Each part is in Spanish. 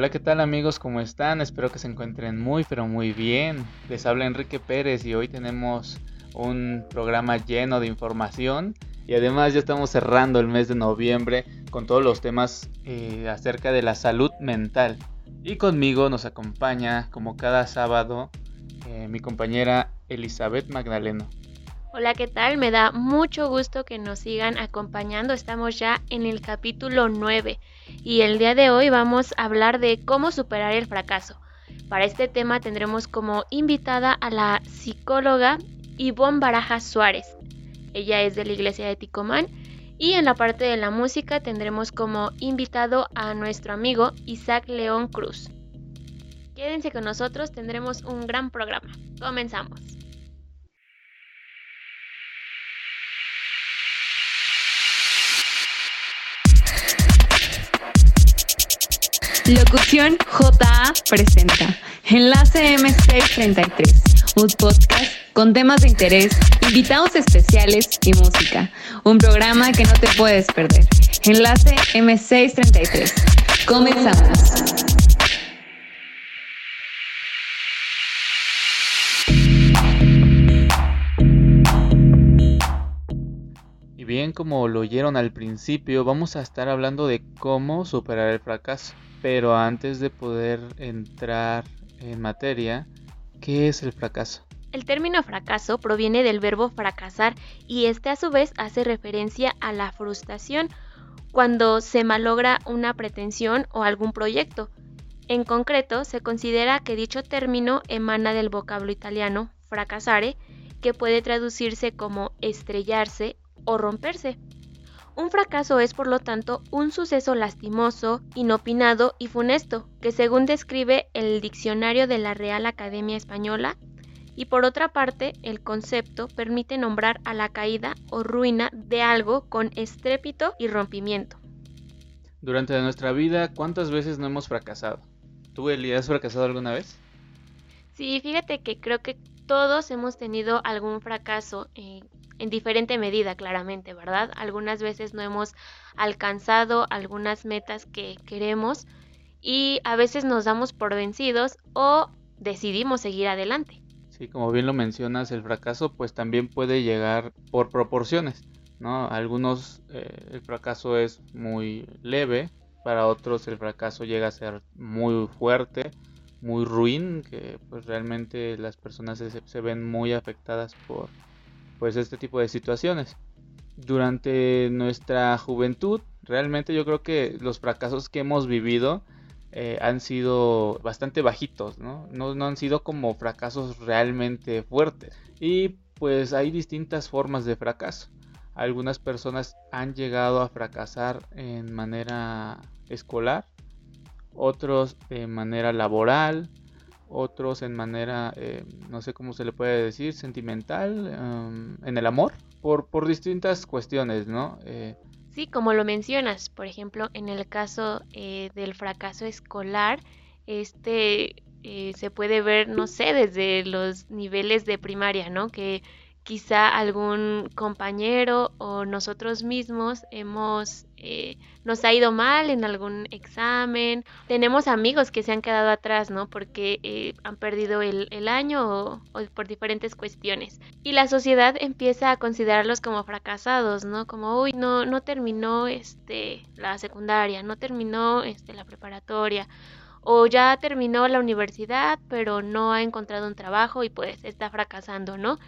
Hola, ¿qué tal amigos? ¿Cómo están? Espero que se encuentren muy, pero muy bien. Les habla Enrique Pérez y hoy tenemos un programa lleno de información y además ya estamos cerrando el mes de noviembre con todos los temas eh, acerca de la salud mental. Y conmigo nos acompaña, como cada sábado, eh, mi compañera Elizabeth Magdaleno. Hola, ¿qué tal? Me da mucho gusto que nos sigan acompañando. Estamos ya en el capítulo 9 y el día de hoy vamos a hablar de cómo superar el fracaso. Para este tema tendremos como invitada a la psicóloga Ivonne Baraja Suárez. Ella es de la iglesia de Ticomán y en la parte de la música tendremos como invitado a nuestro amigo Isaac León Cruz. Quédense con nosotros, tendremos un gran programa. Comenzamos. Locución JA presenta Enlace M633, un podcast con temas de interés, invitados especiales y música. Un programa que no te puedes perder. Enlace M633. Comenzamos. Y bien, como lo oyeron al principio, vamos a estar hablando de cómo superar el fracaso. Pero antes de poder entrar en materia, ¿qué es el fracaso? El término fracaso proviene del verbo fracasar y este a su vez hace referencia a la frustración cuando se malogra una pretensión o algún proyecto. En concreto, se considera que dicho término emana del vocablo italiano fracasare, que puede traducirse como estrellarse o romperse. Un fracaso es, por lo tanto, un suceso lastimoso, inopinado y funesto, que según describe el diccionario de la Real Academia Española, y por otra parte, el concepto permite nombrar a la caída o ruina de algo con estrépito y rompimiento. Durante nuestra vida, ¿cuántas veces no hemos fracasado? ¿Tú, Eli, has fracasado alguna vez? Sí, fíjate que creo que todos hemos tenido algún fracaso eh, en diferente medida, claramente, ¿verdad? Algunas veces no hemos alcanzado algunas metas que queremos y a veces nos damos por vencidos o decidimos seguir adelante. Sí, como bien lo mencionas, el fracaso pues también puede llegar por proporciones, ¿no? Algunos eh, el fracaso es muy leve, para otros el fracaso llega a ser muy fuerte, muy ruin, que pues realmente las personas se, se ven muy afectadas por pues este tipo de situaciones. Durante nuestra juventud, realmente yo creo que los fracasos que hemos vivido eh, han sido bastante bajitos, ¿no? ¿no? No han sido como fracasos realmente fuertes. Y pues hay distintas formas de fracaso. Algunas personas han llegado a fracasar en manera escolar, otros de manera laboral, otros en manera, eh, no sé cómo se le puede decir, sentimental, um, en el amor, por, por distintas cuestiones, ¿no? Eh, sí, como lo mencionas, por ejemplo, en el caso eh, del fracaso escolar, este se puede ver, no sé, desde los niveles de primaria, ¿no? Que quizá algún compañero o nosotros mismos hemos eh, nos ha ido mal en algún examen. Tenemos amigos que se han quedado atrás no porque eh, han perdido el, año o, o, por diferentes cuestiones. Y la sociedad empieza a considerarlos como fracasados no como uy no no terminó este la secundaria no terminó este la preparatoria o ya terminó la universidad pero no ha encontrado un trabajo y pues está fracasando no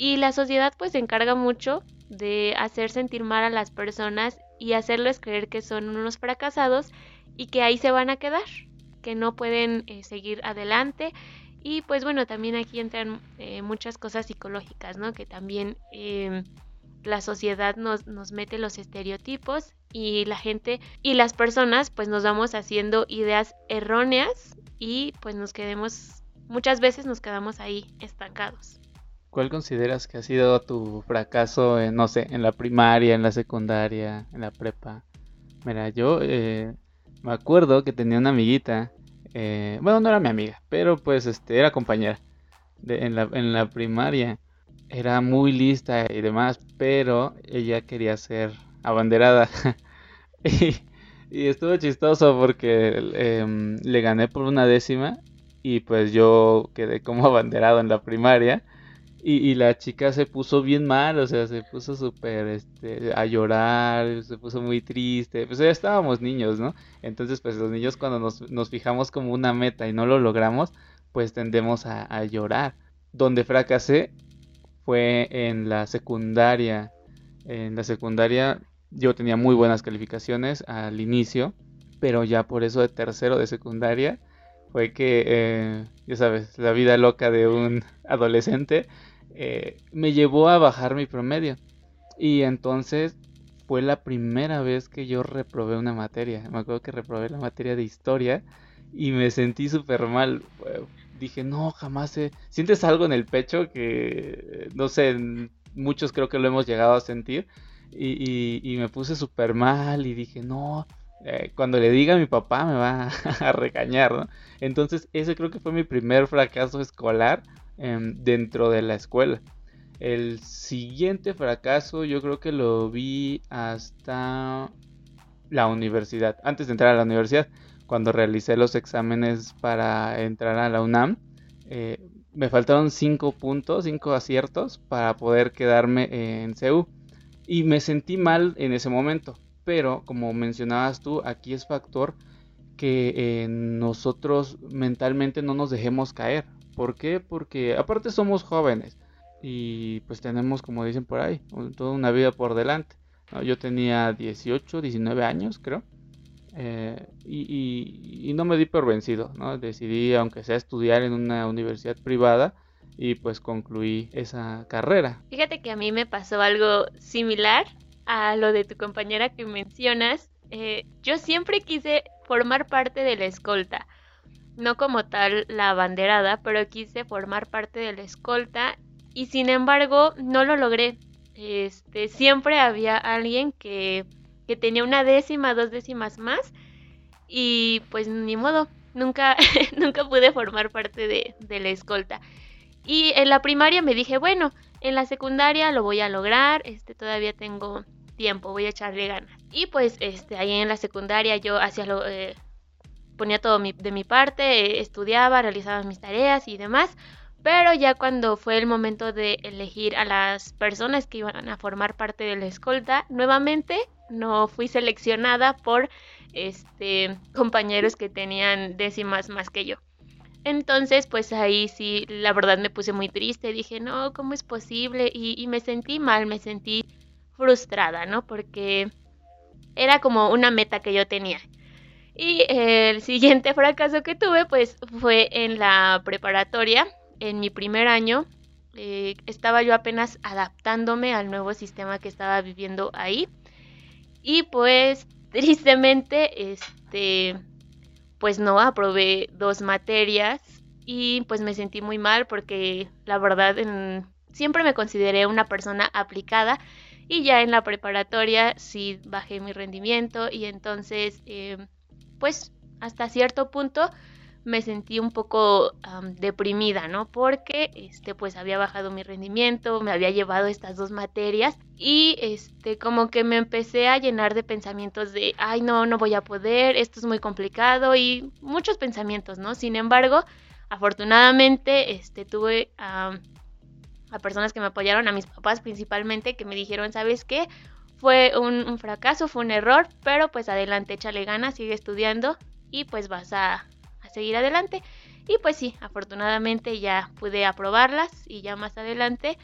y la sociedad pues se encarga mucho de hacer sentir mal a las personas y hacerles creer que son unos fracasados y que ahí se van a quedar, que no pueden eh, seguir adelante. Y pues bueno, también aquí entran eh, muchas cosas psicológicas, ¿no? Que también em, la sociedad nos, nos mete los estereotipos y la gente y las personas pues nos vamos haciendo ideas erróneas y pues nos quedemos, muchas veces nos quedamos ahí estancados. ¿Cuál consideras que ha sido tu fracaso, en, no sé, en la primaria, en la secundaria, en la prepa? Mira, yo eh, me acuerdo que tenía una amiguita, eh, bueno, no era mi amiga, pero pues este, era compañera en, la, en la primaria. Era muy lista y demás, pero ella quería ser abanderada. y y estuvo chistoso porque em, le gané por una décima y pues yo quedé como abanderado en la primaria. Y, la chica se puso bien mal, o sea, se puso súper este, a llorar, se puso muy triste. Pues ya estábamos niños, ¿no? Entonces, pues los niños cuando nos, nos fijamos como una meta y no lo logramos, pues tendemos a, a llorar. Donde fracasé fue en la secundaria. En la secundaria yo tenía muy buenas calificaciones al inicio, pero ya por eso de tercero de secundaria fue que, eh, ya sabes, la vida loca de un adolescente eh, me llevó a bajar mi promedio. Y entonces fue la primera vez que yo reprobé una materia. Me acuerdo que reprobé la materia de historia y me sentí súper mal. Dije, no, jamás. Sientes algo en el pecho que, no sé, muchos creo que lo hemos llegado a sentir. Y, me puse súper mal y dije, no, eh, cuando le diga a mi papá me va a regañar. Entonces ese creo que fue mi primer fracaso escolar em, dentro de la escuela. El siguiente fracaso yo creo que lo vi hasta la universidad, antes de entrar a la universidad, cuando realicé los exámenes para entrar a la UNAM. Eh, me faltaron 5 puntos, 5 aciertos para poder quedarme en CEU. Y me sentí mal en ese momento pero como mencionabas tú, aquí es factor que eh, nosotros mentalmente no nos dejemos caer. ¿Por qué? Porque aparte somos jóvenes y pues tenemos, como dicen por ahí, toda una vida por delante. Yo tenía 18, 19 años, creo. Eh, y, no me di por vencido. Decidí, aunque sea estudiar en una universidad privada, y pues concluí esa carrera. Fíjate que a mí me pasó algo similar a lo de tu compañera que mencionas, eh, yo siempre quise formar parte de la escolta. No como tal la banderada, pero quise formar parte de la escolta y sin embargo no lo logré. Este, siempre había alguien que, que tenía una décima, dos décimas más y pues ni modo, nunca, nunca pude formar parte de, de la escolta. Y en la primaria me dije, bueno, en la secundaria lo voy a lograr, este, todavía tengo tiempo, voy a echarle ganas. Y pues este, ahí en la secundaria yo hacía lo, eh, ponía todo de mi parte, estudiaba, realizaba mis tareas y demás. Pero ya cuando fue el momento de elegir a las personas que iban a formar parte de la escolta, nuevamente no fui seleccionada por este compañeros que tenían décimas más que yo. Entonces, pues ahí sí, la verdad me puse muy triste. Dije, no, ¿cómo es posible? Y, y me sentí mal, me sentí frustrada, ¿no? Porque era como una meta que yo tenía. Y el siguiente fracaso que tuve, pues fue en la preparatoria, en mi primer año. Eh, estaba yo apenas adaptándome al nuevo sistema que estaba viviendo ahí. Y pues tristemente, este, pues no aprobé dos materias y pues me sentí muy mal porque la verdad siempre me consideré una persona aplicada y ya en la preparatoria sí bajé mi rendimiento y entonces eh, pues hasta cierto punto me sentí un poco deprimida, ¿no? Porque este pues había bajado mi rendimiento, me había llevado estas dos materias y este como que me empecé a llenar de pensamientos de, ay, no, no voy a poder, esto es muy complicado y muchos pensamientos, ¿no? Sin embargo, afortunadamente este tuve a personas que me apoyaron, a mis papás principalmente, que me dijeron, ¿sabes qué? Fue un, fracaso, fue un error, pero pues adelante, échale ganas, sigue estudiando y pues vas a, a seguir adelante. Y pues sí, afortunadamente ya pude aprobarlas y ya más adelante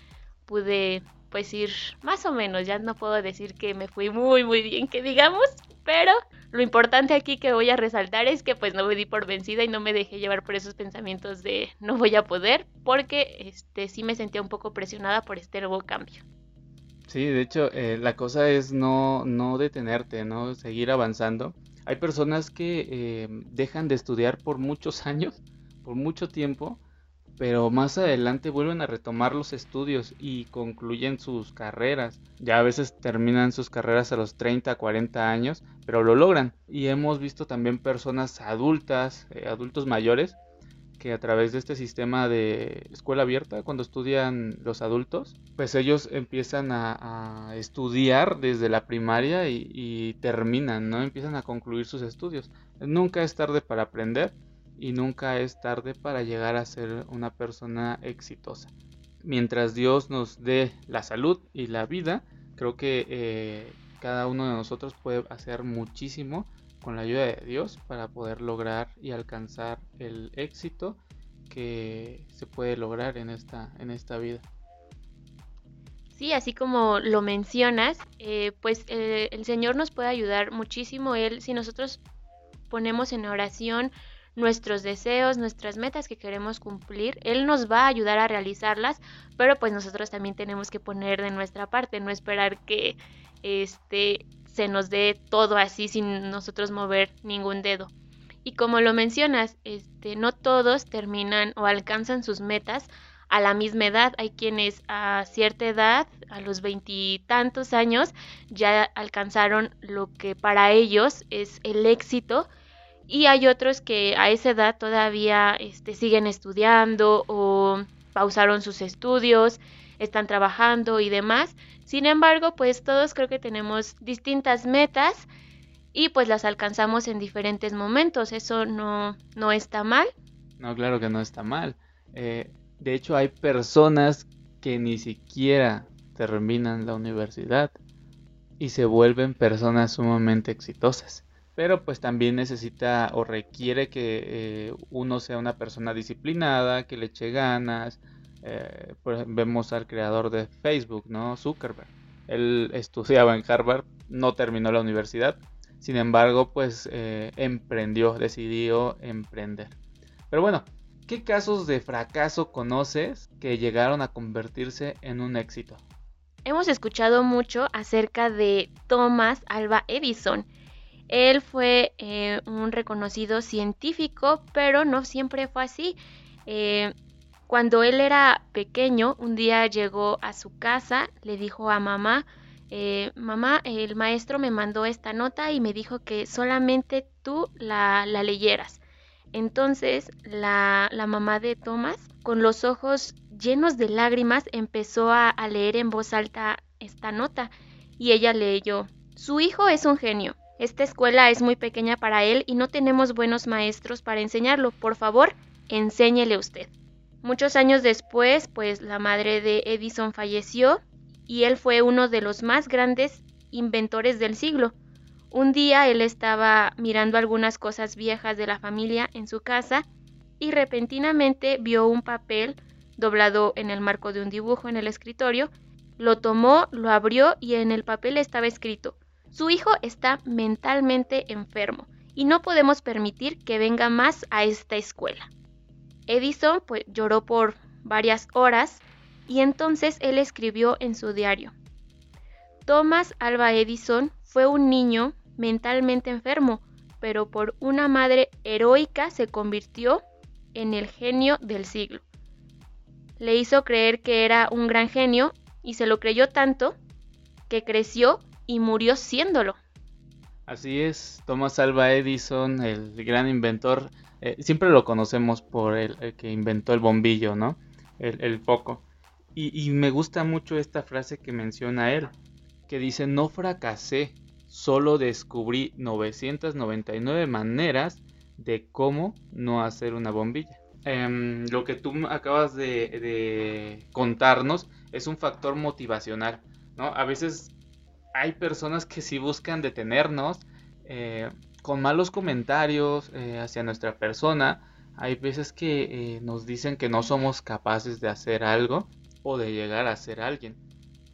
pude pues ir más o menos, ya no puedo decir que me fui muy muy bien que digamos, pero lo importante aquí que voy a resaltar es que pues no me di por vencida y no me dejé llevar por esos pensamientos de no voy a poder, porque este sí me sentía un poco presionada por este nuevo cambio. Sí, de hecho, eh, la cosa es no, no detenerte, ¿no? Seguir avanzando. Hay personas que eh, dejan de estudiar por muchos años, por mucho tiempo, pero más adelante vuelven a retomar los estudios y concluyen sus carreras. Ya a veces terminan sus carreras a los 30, 40 años, pero lo logran. Y hemos visto también personas adultas, eh, adultos mayores, que a través de este sistema de escuela abierta, cuando estudian los adultos, pues ellos empiezan a, estudiar desde la primaria y, terminan, ¿no? Empiezan a concluir sus estudios. Nunca es tarde para aprender y nunca es tarde para llegar a ser una persona exitosa. Mientras Dios nos dé la salud y la vida, creo que eh, cada uno de nosotros puede hacer muchísimo con la ayuda de Dios para poder lograr y alcanzar el éxito que se puede lograr en esta, en esta vida. Sí, así como lo mencionas, eh, pues eh, el Señor nos puede ayudar muchísimo. Él, si nosotros ponemos en oración nuestros deseos, nuestras metas que queremos cumplir, Él nos va a ayudar a realizarlas, pero pues nosotros también tenemos que poner de nuestra parte, no esperar que este se nos dé todo así sin nosotros mover ningún dedo. Y como lo mencionas, este, no todos terminan o alcanzan sus metas a la misma edad. Hay quienes a cierta edad, a los veintitantos años, ya alcanzaron lo que para ellos es el éxito. Y hay otros que a esa edad todavía este, siguen estudiando o pausaron sus estudios, están trabajando y demás. Sin embargo, pues todos creo que tenemos distintas metas y pues las alcanzamos en diferentes momentos. Eso no, no está mal. No, claro que no está mal. Eh, de hecho, hay personas que ni siquiera terminan la universidad y se vuelven personas sumamente exitosas. Pero pues también necesita o requiere que eh, uno sea una persona disciplinada, que le eche ganas, eh, pues, vemos al creador de Facebook, ¿no? Zuckerberg. Él estudiaba en Harvard, no terminó la universidad, sin embargo, pues eh, emprendió, decidió emprender. Pero bueno, ¿qué casos de fracaso conoces que llegaron a convertirse en un éxito? Hemos escuchado mucho acerca de Thomas Alba Edison. Él fue eh, un reconocido científico, pero no siempre fue así. Cuando él era pequeño, un día llegó a su casa, le dijo a mamá, eh, mamá, el maestro me mandó esta nota y me dijo que solamente tú la, leyeras. Entonces la, mamá de Thomas, con los ojos llenos de lágrimas, empezó a, a leer en voz alta esta nota y ella leyó, su hijo es un genio. Esta escuela es muy pequeña para él y no tenemos buenos maestros para enseñarlo. Por favor, enséñele usted. Muchos años después, pues la madre de Edison falleció y él fue uno de los más grandes inventores del siglo. Un día él estaba mirando algunas cosas viejas de la familia en su casa y repentinamente vio un papel doblado en el marco de un dibujo en el escritorio, lo tomó, lo abrió y en el papel estaba escrito, su hijo está mentalmente enfermo y no podemos permitir que venga más a esta escuela. Edison pues, lloró por varias horas y entonces él escribió en su diario. Thomas Alba Edison fue un niño mentalmente enfermo, pero por una madre heroica se convirtió en el genio del siglo. Le hizo creer que era un gran genio y se lo creyó tanto que creció y murió siéndolo. Así es, Thomas Alba Edison, el gran inventor, eh, siempre lo conocemos por el, que inventó el bombillo, ¿no? El, foco. Y, me gusta mucho esta frase que menciona él, que dice, no fracasé, solo descubrí 999 maneras de cómo no hacer una bombilla. Em, lo que tú acabas de, contarnos es un factor motivacional, ¿no? A veces hay personas que sí buscan detenernos, eh, con malos comentarios eh, hacia nuestra persona. Hay veces que eh, nos dicen que no somos capaces de hacer algo o de llegar a ser alguien.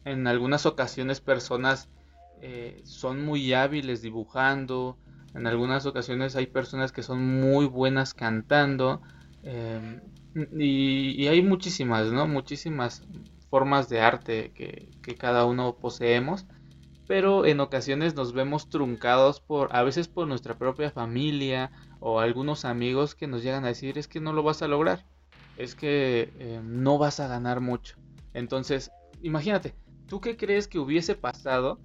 En algunas ocasiones personas son muy hábiles dibujando. En algunas ocasiones hay personas que son muy buenas cantando. Em, y, hay muchísimas, ¿no? Muchísimas formas de arte que cada uno poseemos pero en ocasiones nos vemos truncados por, a veces por nuestra propia familia o algunos amigos que nos llegan a decir es que no lo vas a lograr, es que eh, no vas a ganar mucho. Entonces, imagínate, ¿tú qué crees que hubiese pasado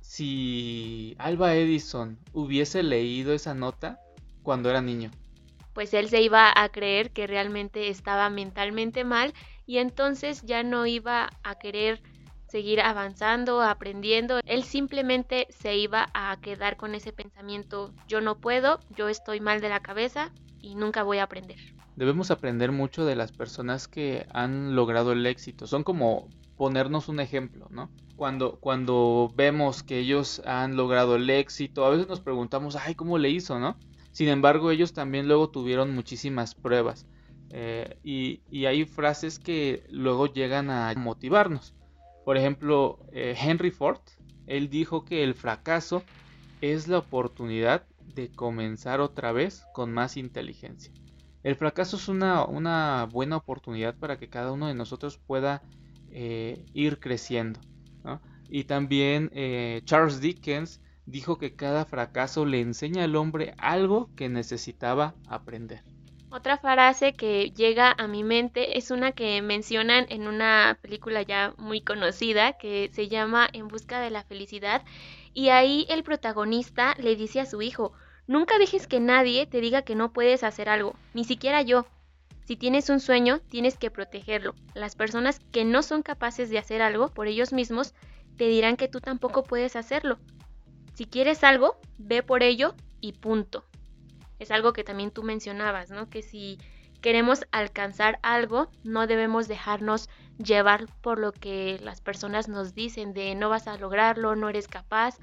si Alba Edison hubiese leído esa nota cuando era niño? pues él se iba a creer que realmente estaba mentalmente mal y entonces ya no iba a querer seguir avanzando, aprendiendo. Él simplemente se iba a quedar con ese pensamiento, yo no puedo, yo estoy mal de la cabeza y nunca voy a aprender. Debemos aprender mucho de las personas que han logrado el éxito. Son como ponernos un ejemplo, ¿no? Cuando, cuando vemos que ellos han logrado el éxito, a veces nos preguntamos, ay, ¿cómo le hizo, no? Sin embargo, ellos también luego tuvieron muchísimas pruebas. Eh, y, y, hay frases que luego llegan a motivarnos. Por ejemplo, eh, Henry Ford, él dijo que el fracaso es la oportunidad de comenzar otra vez con más inteligencia. El fracaso es una, una buena oportunidad para que cada uno de nosotros pueda eh, ir creciendo. Y también eh, Charles Dickens dijo que cada fracaso le enseña al hombre algo que necesitaba aprender. Otra frase que llega a mi mente es una que mencionan en una película ya muy conocida que se llama En busca de la felicidad y ahí el protagonista le dice a su hijo, nunca dejes que nadie te diga que no puedes hacer algo, ni siquiera yo. Si tienes un sueño, tienes que protegerlo. Las personas que no son capaces de hacer algo por ellos mismos te dirán que tú tampoco puedes hacerlo. Si quieres algo, ve por ello y punto es algo que también tú mencionabas, ¿no? Que si queremos alcanzar algo, no debemos dejarnos llevar por lo que las personas nos dicen de no vas a lograrlo, no eres capaz.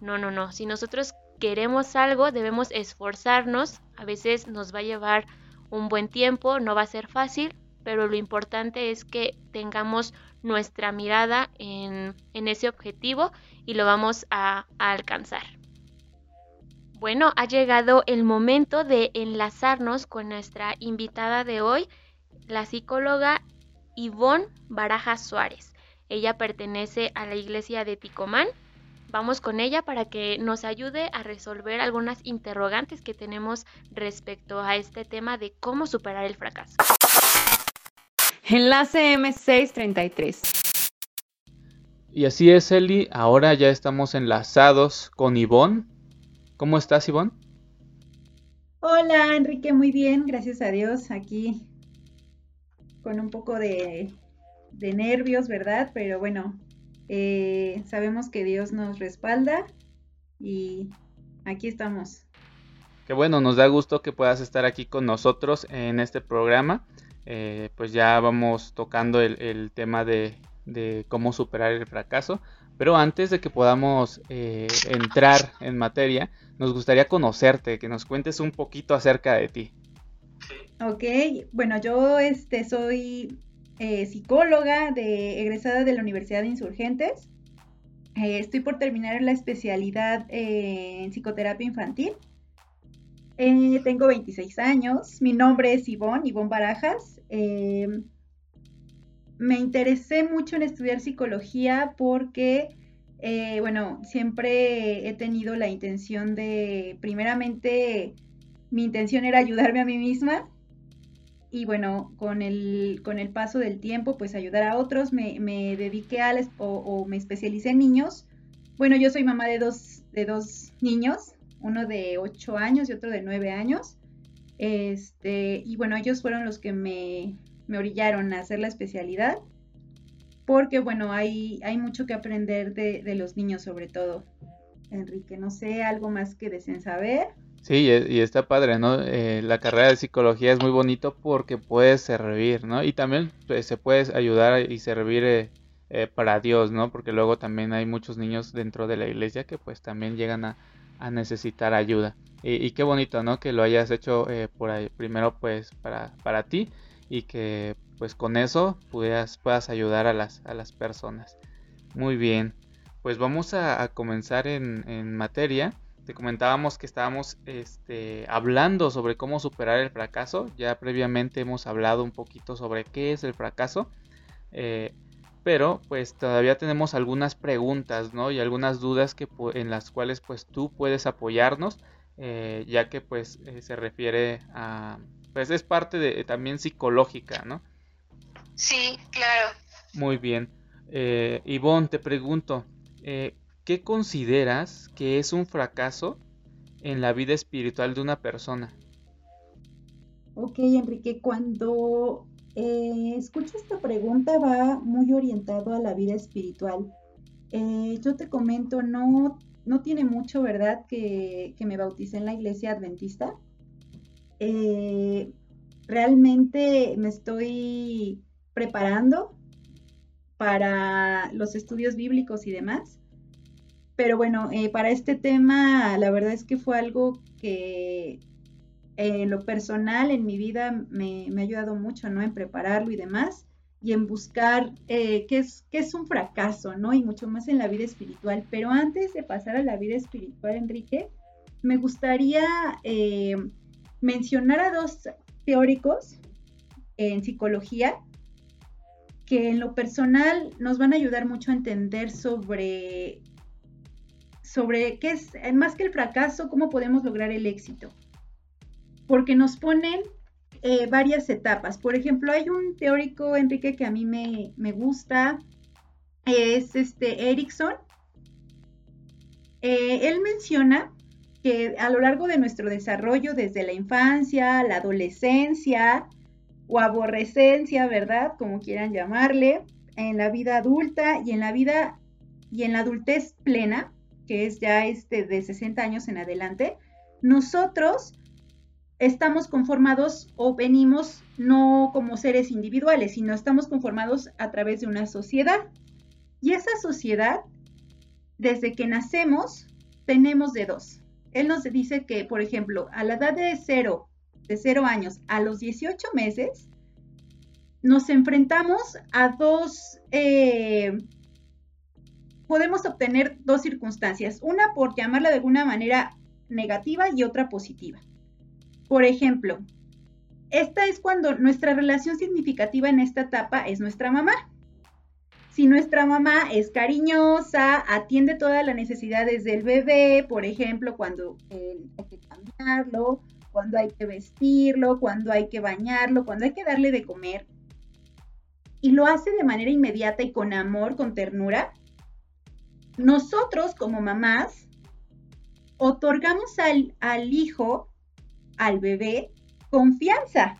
No, no, no. Si nosotros queremos algo, debemos esforzarnos. A veces nos va a llevar un buen tiempo, no va a ser fácil, pero lo importante es que tengamos nuestra mirada en, en ese objetivo y lo vamos a, a alcanzar. Bueno, ha llegado el momento de enlazarnos con nuestra invitada de hoy, la psicóloga Ivonne Baraja Suárez. Ella pertenece a la iglesia de Ticomán. Vamos con ella para que nos ayude a resolver algunas interrogantes que tenemos respecto a este tema de cómo superar el fracaso. Enlace M633. Y así es, Eli. Ahora ya estamos enlazados con Ivonne. ¿Cómo estás, Ivonne? Hola, Enrique, muy bien, gracias a Dios. Aquí con un poco de, nervios, ¿verdad? Pero bueno, eh, sabemos que Dios nos respalda y aquí estamos. Qué bueno, nos da gusto que puedas estar aquí con nosotros en este programa. Eh, pues ya vamos tocando el, tema de, de, cómo superar el fracaso. Pero antes de que podamos eh, entrar en materia, nos gustaría conocerte, que nos cuentes un poquito acerca de ti. Ok, bueno, yo este, soy eh, psicóloga de, egresada de la Universidad de Insurgentes. Eh, estoy por terminar la especialidad en psicoterapia infantil. tengo 26 años, mi nombre es Ivonne, Ivonne Barajas. Me interesé mucho en estudiar psicología porque eh, bueno, siempre he tenido la intención de, primeramente, mi intención era ayudarme a mí misma y bueno, con el, con el paso del tiempo, pues ayudar a otros, me, dediqué a, o, me especialicé en niños. Bueno, yo soy mamá de dos, de dos niños, uno de 8 años y otro de 9 años. Este, y bueno, ellos fueron los que me, me orillaron a hacer la especialidad porque bueno, hay, hay mucho que aprender de, los niños sobre todo. Enrique, no sé, algo más que deseen saber. Sí, y está padre, ¿no? Eh, la carrera de psicología es muy bonito porque puedes servir, ¿no? Y también pues, se puede ayudar y servir eh, eh, para Dios, ¿no? Porque luego también hay muchos niños dentro de la iglesia que pues también llegan a, necesitar ayuda. Y, qué bonito, ¿no? Que lo hayas hecho por primero pues para, para ti y que pues con eso puedas, puedas ayudar a las, a las personas. Muy bien, pues vamos a, comenzar en, materia. Te comentábamos que estábamos este, hablando sobre cómo superar el fracaso. Ya previamente hemos hablado un poquito sobre qué es el fracaso. Eh, pero pues todavía tenemos algunas preguntas, ¿no? Y algunas dudas que, en las cuales pues tú puedes apoyarnos, eh, ya que pues eh, se refiere a, pues es parte de también psicológica, ¿no? Sí, claro. Muy bien. Eh, Ivonne, te pregunto, eh, ¿qué consideras que es un fracaso en la vida espiritual de una persona? Ok, Enrique, cuando eh, escucho esta pregunta va muy orientado a la vida espiritual. Eh, yo te comento, no, no tiene mucho, ¿verdad? Que, me bauticé en la iglesia adventista. Eh, realmente me estoy preparando para los estudios bíblicos y demás. Pero bueno, para este tema, la verdad es que fue algo que en lo personal, en mi vida, me, ha ayudado mucho, ¿no? En prepararlo y demás, y en buscar eh, qué, es, qué es un fracaso, ¿no? Y mucho más en la vida espiritual. Pero antes de pasar a la vida espiritual, Enrique, me gustaría eh, mencionar a dos teóricos en psicología que en lo personal nos van a ayudar mucho a entender sobre, sobre qué es, más que el fracaso, cómo podemos lograr el éxito porque nos ponen eh, varias etapas. Por ejemplo, hay un teórico, Enrique, que a mí me, gusta, es este Erickson. Eh, él menciona que a lo largo de nuestro desarrollo, desde la infancia, la adolescencia o aborrecencia, ¿verdad? Como quieran llamarle, en la vida adulta y en la vida y en la adultez plena, que es ya este de 60 años en adelante, nosotros estamos conformados o venimos no como seres individuales, sino estamos conformados a través de una sociedad. Y esa sociedad, desde que nacemos, tenemos de dos. Él nos dice que, por ejemplo, a la edad de cero, de cero años, a los 18 meses, nos enfrentamos a dos, eh, podemos obtener dos circunstancias, una por llamarla de alguna manera negativa y otra positiva. Por ejemplo, esta es cuando nuestra relación significativa en esta etapa es nuestra mamá. Si nuestra mamá es cariñosa, atiende todas las necesidades del bebé, por ejemplo, cuando hay que cambiarlo, cuando hay que vestirlo, cuando hay que bañarlo, cuando hay que darle de comer, y lo hace de manera inmediata y con amor, con ternura, nosotros como mamás otorgamos al, al hijo al bebé confianza.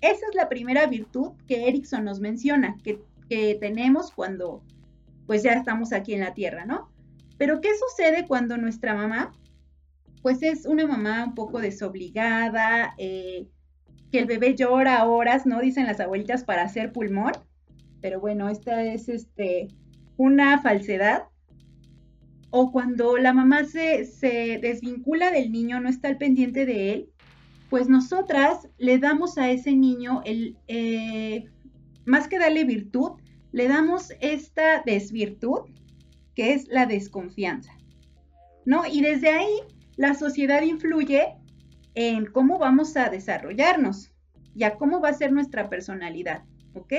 Esa es la primera virtud que Erickson nos menciona, que, tenemos cuando pues ya estamos aquí en la tierra, ¿no? Pero ¿qué sucede cuando nuestra mamá, pues es una mamá un poco desobligada, eh, que el bebé llora horas, ¿no? Dicen las abuelitas para hacer pulmón, pero bueno, esta es este, una falsedad o cuando la mamá se, desvincula del niño, no está al pendiente de él, pues nosotras le damos a ese niño el, eh, más que darle virtud, le damos esta desvirtud, que es la desconfianza, ¿no? Y desde ahí la sociedad influye en cómo vamos a desarrollarnos y a cómo va a ser nuestra personalidad, ¿ok?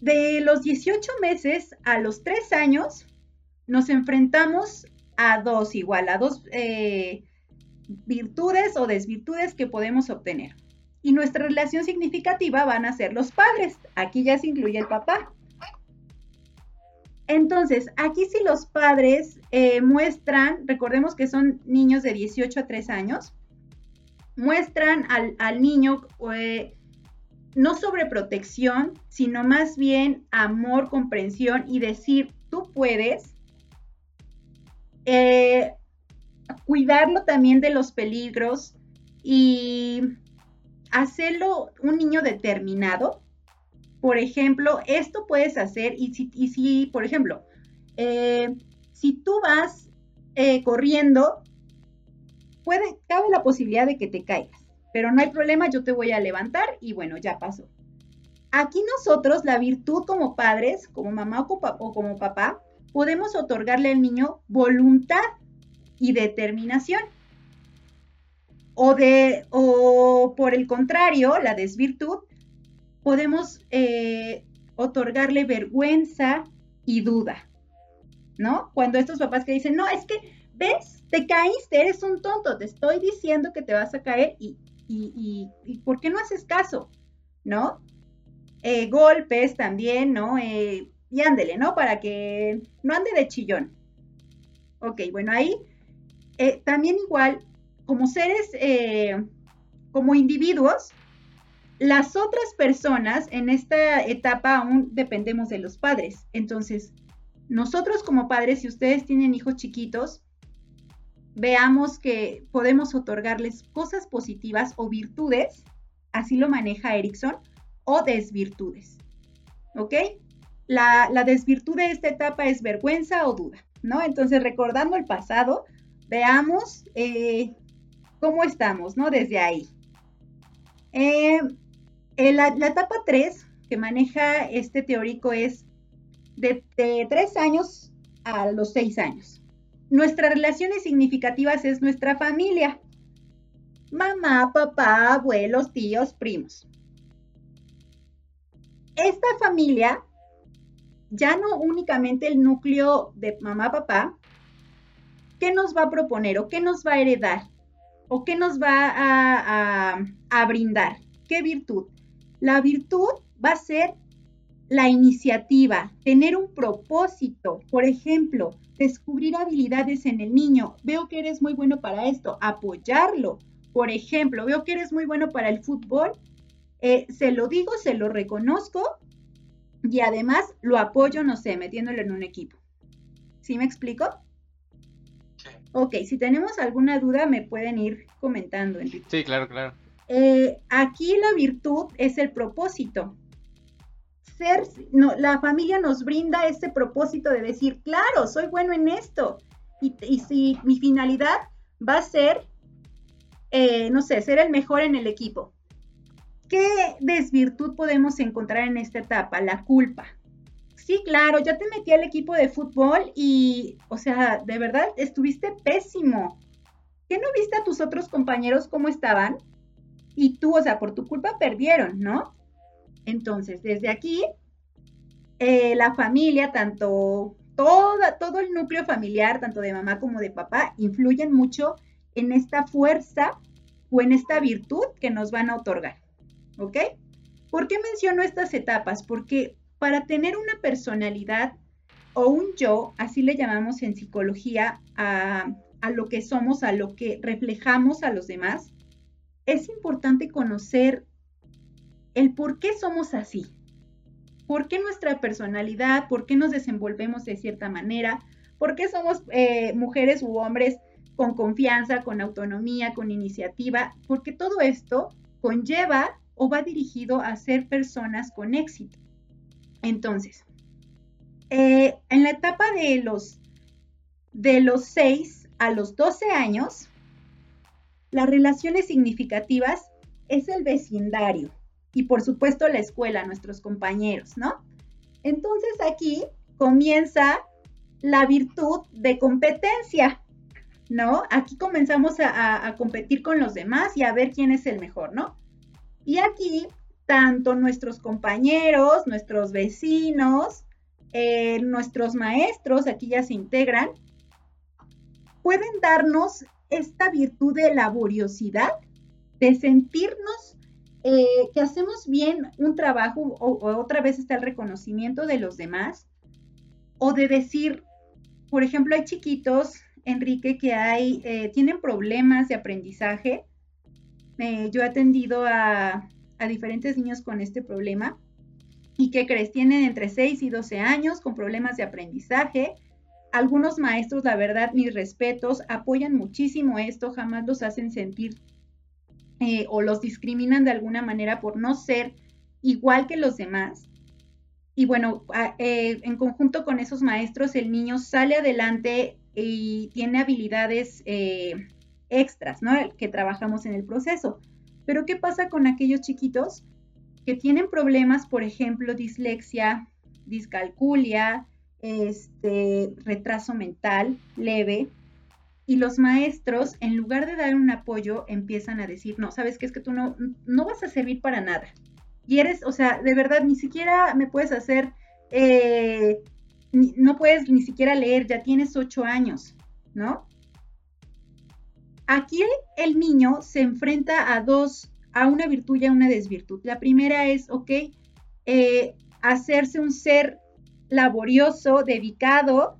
De los 18 meses a los 3 años, nos enfrentamos a dos igual, a dos eh, virtudes o desvirtudes que podemos obtener. Y nuestra relación significativa van a ser los padres. Aquí ya se incluye el papá. Entonces, aquí si los padres eh, muestran, recordemos que son niños de 18 a 3 años, muestran al, niño eh, no sobreprotección, sino más bien amor, comprensión y decir, tú puedes, eh, cuidarlo también de los peligros y hacerlo un niño determinado. Por ejemplo, esto puedes hacer y si, si por ejemplo, eh, si tú vas eh, corriendo, puede, cabe la posibilidad de que te caigas, pero no hay problema, yo te voy a levantar y bueno, ya pasó. Aquí nosotros, la virtud como padres, como mamá o como papá, podemos otorgarle al niño voluntad y determinación. O, de, o por el contrario, la desvirtud, podemos eh, otorgarle vergüenza y duda, ¿no? Cuando estos papás que dicen, no, es que, ¿ves? Te caíste, eres un tonto, te estoy diciendo que te vas a caer y, y, y, ¿por qué no haces caso? ¿No? Eh, golpes también, ¿no? Eh, y ándele, ¿no? Para que no ande de chillón. Ok, bueno, ahí también igual, como seres eh, como individuos, las otras personas en esta etapa aún dependemos de los padres. Entonces, nosotros como padres, si ustedes tienen hijos chiquitos, veamos que podemos otorgarles cosas positivas o virtudes, así lo maneja Erickson, o desvirtudes. ¿Ok? La, desvirtud de esta etapa es vergüenza o duda, ¿no? Entonces, recordando el pasado, veamos eh, cómo estamos, ¿no? Desde ahí. Eh, la, etapa 3 que maneja este teórico es de, de 3 años a los 6 años. Nuestras relaciones significativas es nuestra familia. Mamá, papá, abuelos, tíos, primos. Esta familia, ya no únicamente el núcleo de mamá, papá, ¿qué nos va a proponer o qué nos va a heredar? ¿O qué nos va a, a brindar? ¿Qué virtud? La virtud va a ser la iniciativa, tener un propósito. Por ejemplo, descubrir habilidades en el niño. Veo que eres muy bueno para esto, apoyarlo. Por ejemplo, veo que eres muy bueno para el fútbol. Eh, se lo digo, se lo reconozco y además lo apoyo, no sé, metiéndolo en un equipo. ¿Sí me explico? Ok, si tenemos alguna duda me pueden ir comentando, Enrique. Sí, claro, claro. Eh, aquí la virtud es el propósito. Ser, no, la familia nos brinda ese propósito de decir, claro, soy bueno en esto. Y, si mi finalidad va a ser, eh, no sé, ser el mejor en el equipo. ¿Qué desvirtud podemos encontrar en esta etapa? La culpa. Sí, claro, ya te metí al equipo de fútbol y, o sea, de verdad, estuviste pésimo. ¿Qué no viste a tus otros compañeros cómo estaban? y tú, o sea, por tu culpa perdieron, ¿no? Entonces, desde aquí, eh, la familia, tanto toda, todo el núcleo familiar, tanto de mamá como de papá, influyen mucho en esta fuerza o en esta virtud que nos van a otorgar, ¿ok? ¿Por qué menciono estas etapas? Porque para tener una personalidad o un yo, así le llamamos en psicología a, lo que somos, a lo que reflejamos a los demás, es importante conocer el por qué somos así, por qué nuestra personalidad, por qué nos desenvolvemos de cierta manera, por qué somos eh, mujeres u hombres con confianza, con autonomía, con iniciativa, porque todo esto conlleva o va dirigido a ser personas con éxito. Entonces, eh, en la etapa de los, de los 6 a los 12 años, las relaciones significativas es el vecindario y por supuesto la escuela, nuestros compañeros, ¿no? Entonces aquí comienza la virtud de competencia, ¿no? Aquí comenzamos a, competir con los demás y a ver quién es el mejor, ¿no? Y aquí tanto nuestros compañeros, nuestros vecinos, eh, nuestros maestros, aquí ya se integran, pueden darnos esta virtud de laboriosidad, de sentirnos eh, que hacemos bien un trabajo o, otra vez está el reconocimiento de los demás, o de decir, por ejemplo, hay chiquitos, Enrique, que hay, eh, tienen problemas de aprendizaje. Yo he atendido a, a diferentes niños con este problema. ¿Y que crees? Tienen entre 6 y 12 años con problemas de aprendizaje algunos maestros, la verdad, mis respetos, apoyan muchísimo esto, jamás los hacen sentir eh, o los discriminan de alguna manera por no ser igual que los demás. Y bueno, eh, en conjunto con esos maestros, el niño sale adelante y tiene habilidades eh, extras, ¿no? Que trabajamos en el proceso. Pero ¿qué pasa con aquellos chiquitos que tienen problemas, por ejemplo, dislexia, discalculia, este retraso mental leve y los maestros en lugar de dar un apoyo empiezan a decir, no, sabes que es que tú no, no vas a servir para nada. Y eres, o sea, de verdad, ni siquiera me puedes hacer, eh, no puedes ni siquiera leer, ya tienes ocho años, ¿no? Aquí el, niño se enfrenta a dos, a una virtud y a una desvirtud. La primera es, ok, eh, hacerse un ser laborioso, dedicado,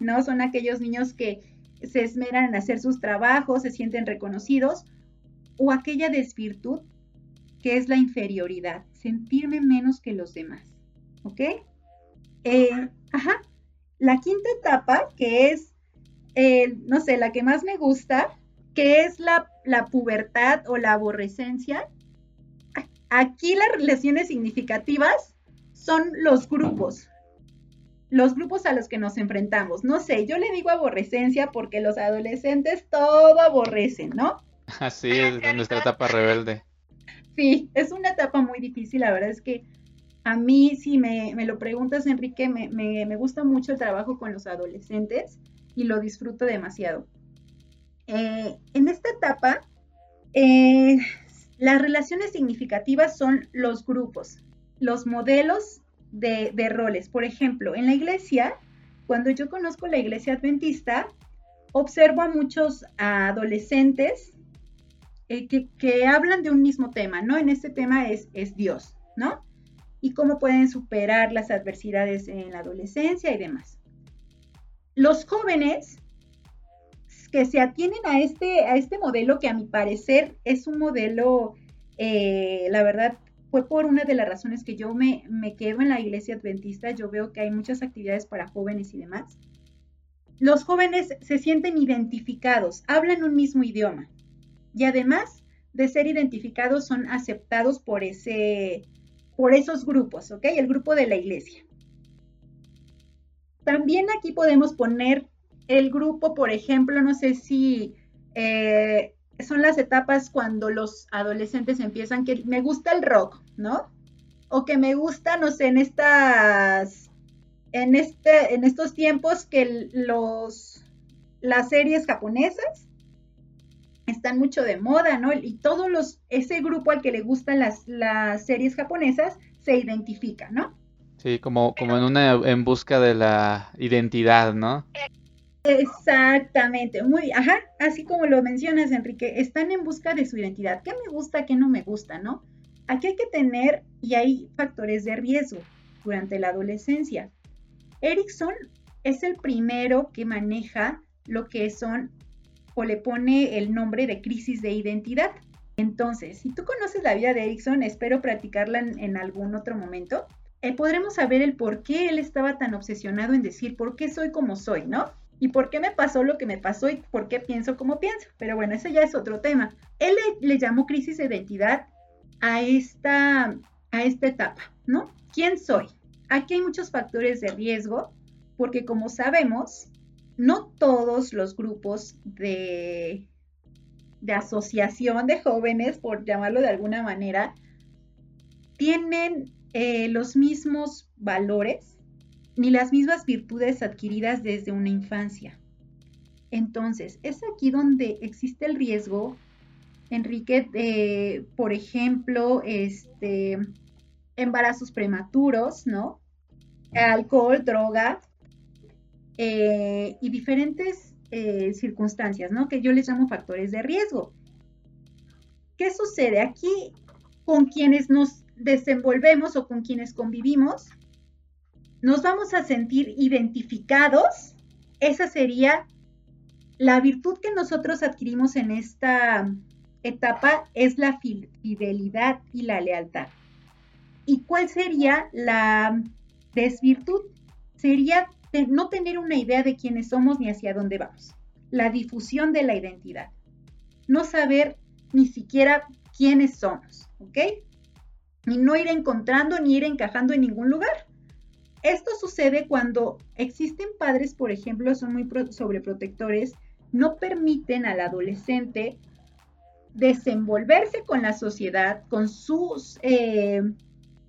¿no? Son aquellos niños que se esmeran en hacer sus trabajos, se sienten reconocidos, o aquella desvirtud que es la inferioridad, sentirme menos que los demás. ¿Ok? Eh, ajá. La quinta etapa, que es, eh, no sé, la que más me gusta, que es la, la pubertad o la aborrecencia. Aquí las relaciones significativas son los grupos, los grupos a los que nos enfrentamos. No sé, yo le digo aborrecencia porque los adolescentes todo aborrecen, ¿no? Así es, nuestra etapa rebelde. Sí, es una etapa muy difícil, la verdad es que a mí, si me, lo preguntas, Enrique, me, gusta mucho el trabajo con los adolescentes y lo disfruto demasiado. Eh, en esta etapa, eh, las relaciones significativas son los grupos, los modelos de, roles. Por ejemplo, en la iglesia, cuando yo conozco la iglesia adventista, observo a muchos adolescentes eh, que, hablan de un mismo tema, ¿no? En este tema es, es Dios, ¿no? y cómo pueden superar las adversidades en la adolescencia y demás. Los jóvenes que se atienen a este, a este modelo, que a mi parecer es un modelo, eh, la verdad, fue por una de las razones que yo me, me quedo en la iglesia adventista, yo veo que hay muchas actividades para jóvenes y demás. Los jóvenes se sienten identificados, hablan un mismo idioma y además de ser identificados son aceptados por ese, por esos grupos, ¿ok? El grupo de la iglesia. También aquí podemos poner el grupo, por ejemplo, no sé si eh, son las etapas cuando los adolescentes empiezan que me gusta el rock, ¿no? O que me gusta, no sé, en estas, en este, en estos tiempos que los, las series japonesas están mucho de moda, ¿no? Y todos los, ese grupo al que le gustan las, las series japonesas se identifica, ¿no? Sí, como, como en una en busca de la identidad, ¿no? Exactamente, muy, ajá, así como lo mencionas, Enrique, están en busca de su identidad. ¿Qué me gusta, qué no me gusta, no? Aquí hay que tener, y hay factores de riesgo durante la adolescencia. Erickson es el primero que maneja lo que son o le pone el nombre de crisis de identidad. Entonces, si tú conoces la vida de Erickson, espero practicarla en, algún otro momento, eh, podremos saber el por qué él estaba tan obsesionado en decir por qué soy como soy, ¿no? Y por qué me pasó lo que me pasó y por qué pienso como pienso. Pero bueno, ese ya es otro tema. Él le, llamó crisis de identidad a esta, a esta etapa, ¿no? ¿Quién soy? Aquí hay muchos factores de riesgo porque como sabemos, no todos los grupos de, de asociación de jóvenes, por llamarlo de alguna manera, tienen eh, los mismos valores ni las mismas virtudes adquiridas desde una infancia. Entonces, es aquí donde existe el riesgo, Enrique, por ejemplo, este, embarazos prematuros, ¿no? Alcohol, droga, eh, y diferentes eh, circunstancias, ¿no? Que yo les llamo factores de riesgo. ¿Qué sucede aquí con quienes nos desenvolvemos o con quienes convivimos? Nos vamos a sentir identificados. Esa sería la virtud que nosotros adquirimos en esta etapa es la fidelidad y la lealtad. ¿Y cuál sería la desvirtud? Sería no tener una idea de quiénes somos ni hacia dónde vamos. La difusión de la identidad. No saber ni siquiera quiénes somos, ¿ok? Y no ir encontrando ni ir encajando en ningún lugar. Esto sucede cuando existen padres, por ejemplo, son muy sobreprotectores, no permiten al adolescente desenvolverse con la sociedad, con sus, eh,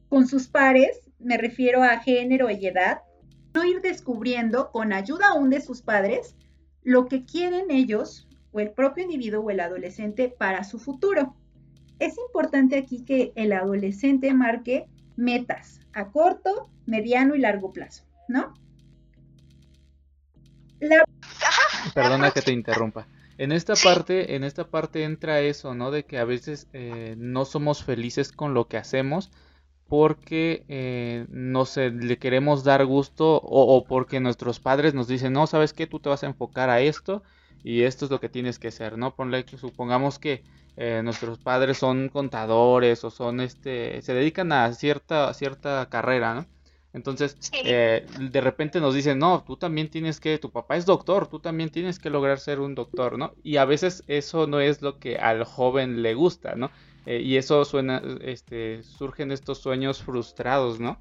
con sus pares, me refiero a género y edad, no ir descubriendo con ayuda aún de sus padres lo que quieren ellos o el propio individuo o el adolescente para su futuro. Es importante aquí que el adolescente marque metas a corto, mediano y largo plazo, ¿no? Perdona que te interrumpa. En esta parte, en esta parte entra eso, ¿no? De que a veces eh, no somos felices con lo que hacemos porque, eh, no sé, le queremos dar gusto o, porque nuestros padres nos dicen, no, sabes qué, tú te vas a enfocar a esto y esto es lo que tienes que ser, ¿no? Ponle que supongamos que eh, nuestros padres son contadores o son este, se dedican a cierta, cierta carrera, ¿no? Entonces, eh, de repente nos dicen, no, tú también tienes que, tu papá es doctor, tú también tienes que lograr ser un doctor, ¿no? Y a veces eso no es lo que al joven le gusta, ¿no? Eh, y eso suena, este, surgen estos sueños frustrados, ¿no?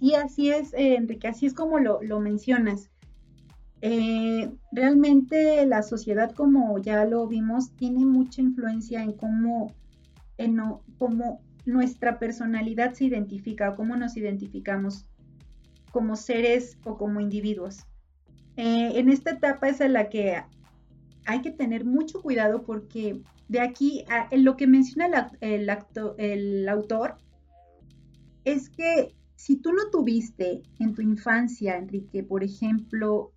Sí, así es, Enrique, así es como lo, lo mencionas. Eh, realmente la sociedad, como ya lo vimos, tiene mucha influencia en cómo, en cómo nuestra personalidad se identifica o cómo nos identificamos como seres o como individuos. Eh, en esta etapa es en la que hay que tener mucho cuidado porque de aquí, en lo que menciona el, el autor, es que si tú no tuviste en tu infancia, Enrique, por ejemplo,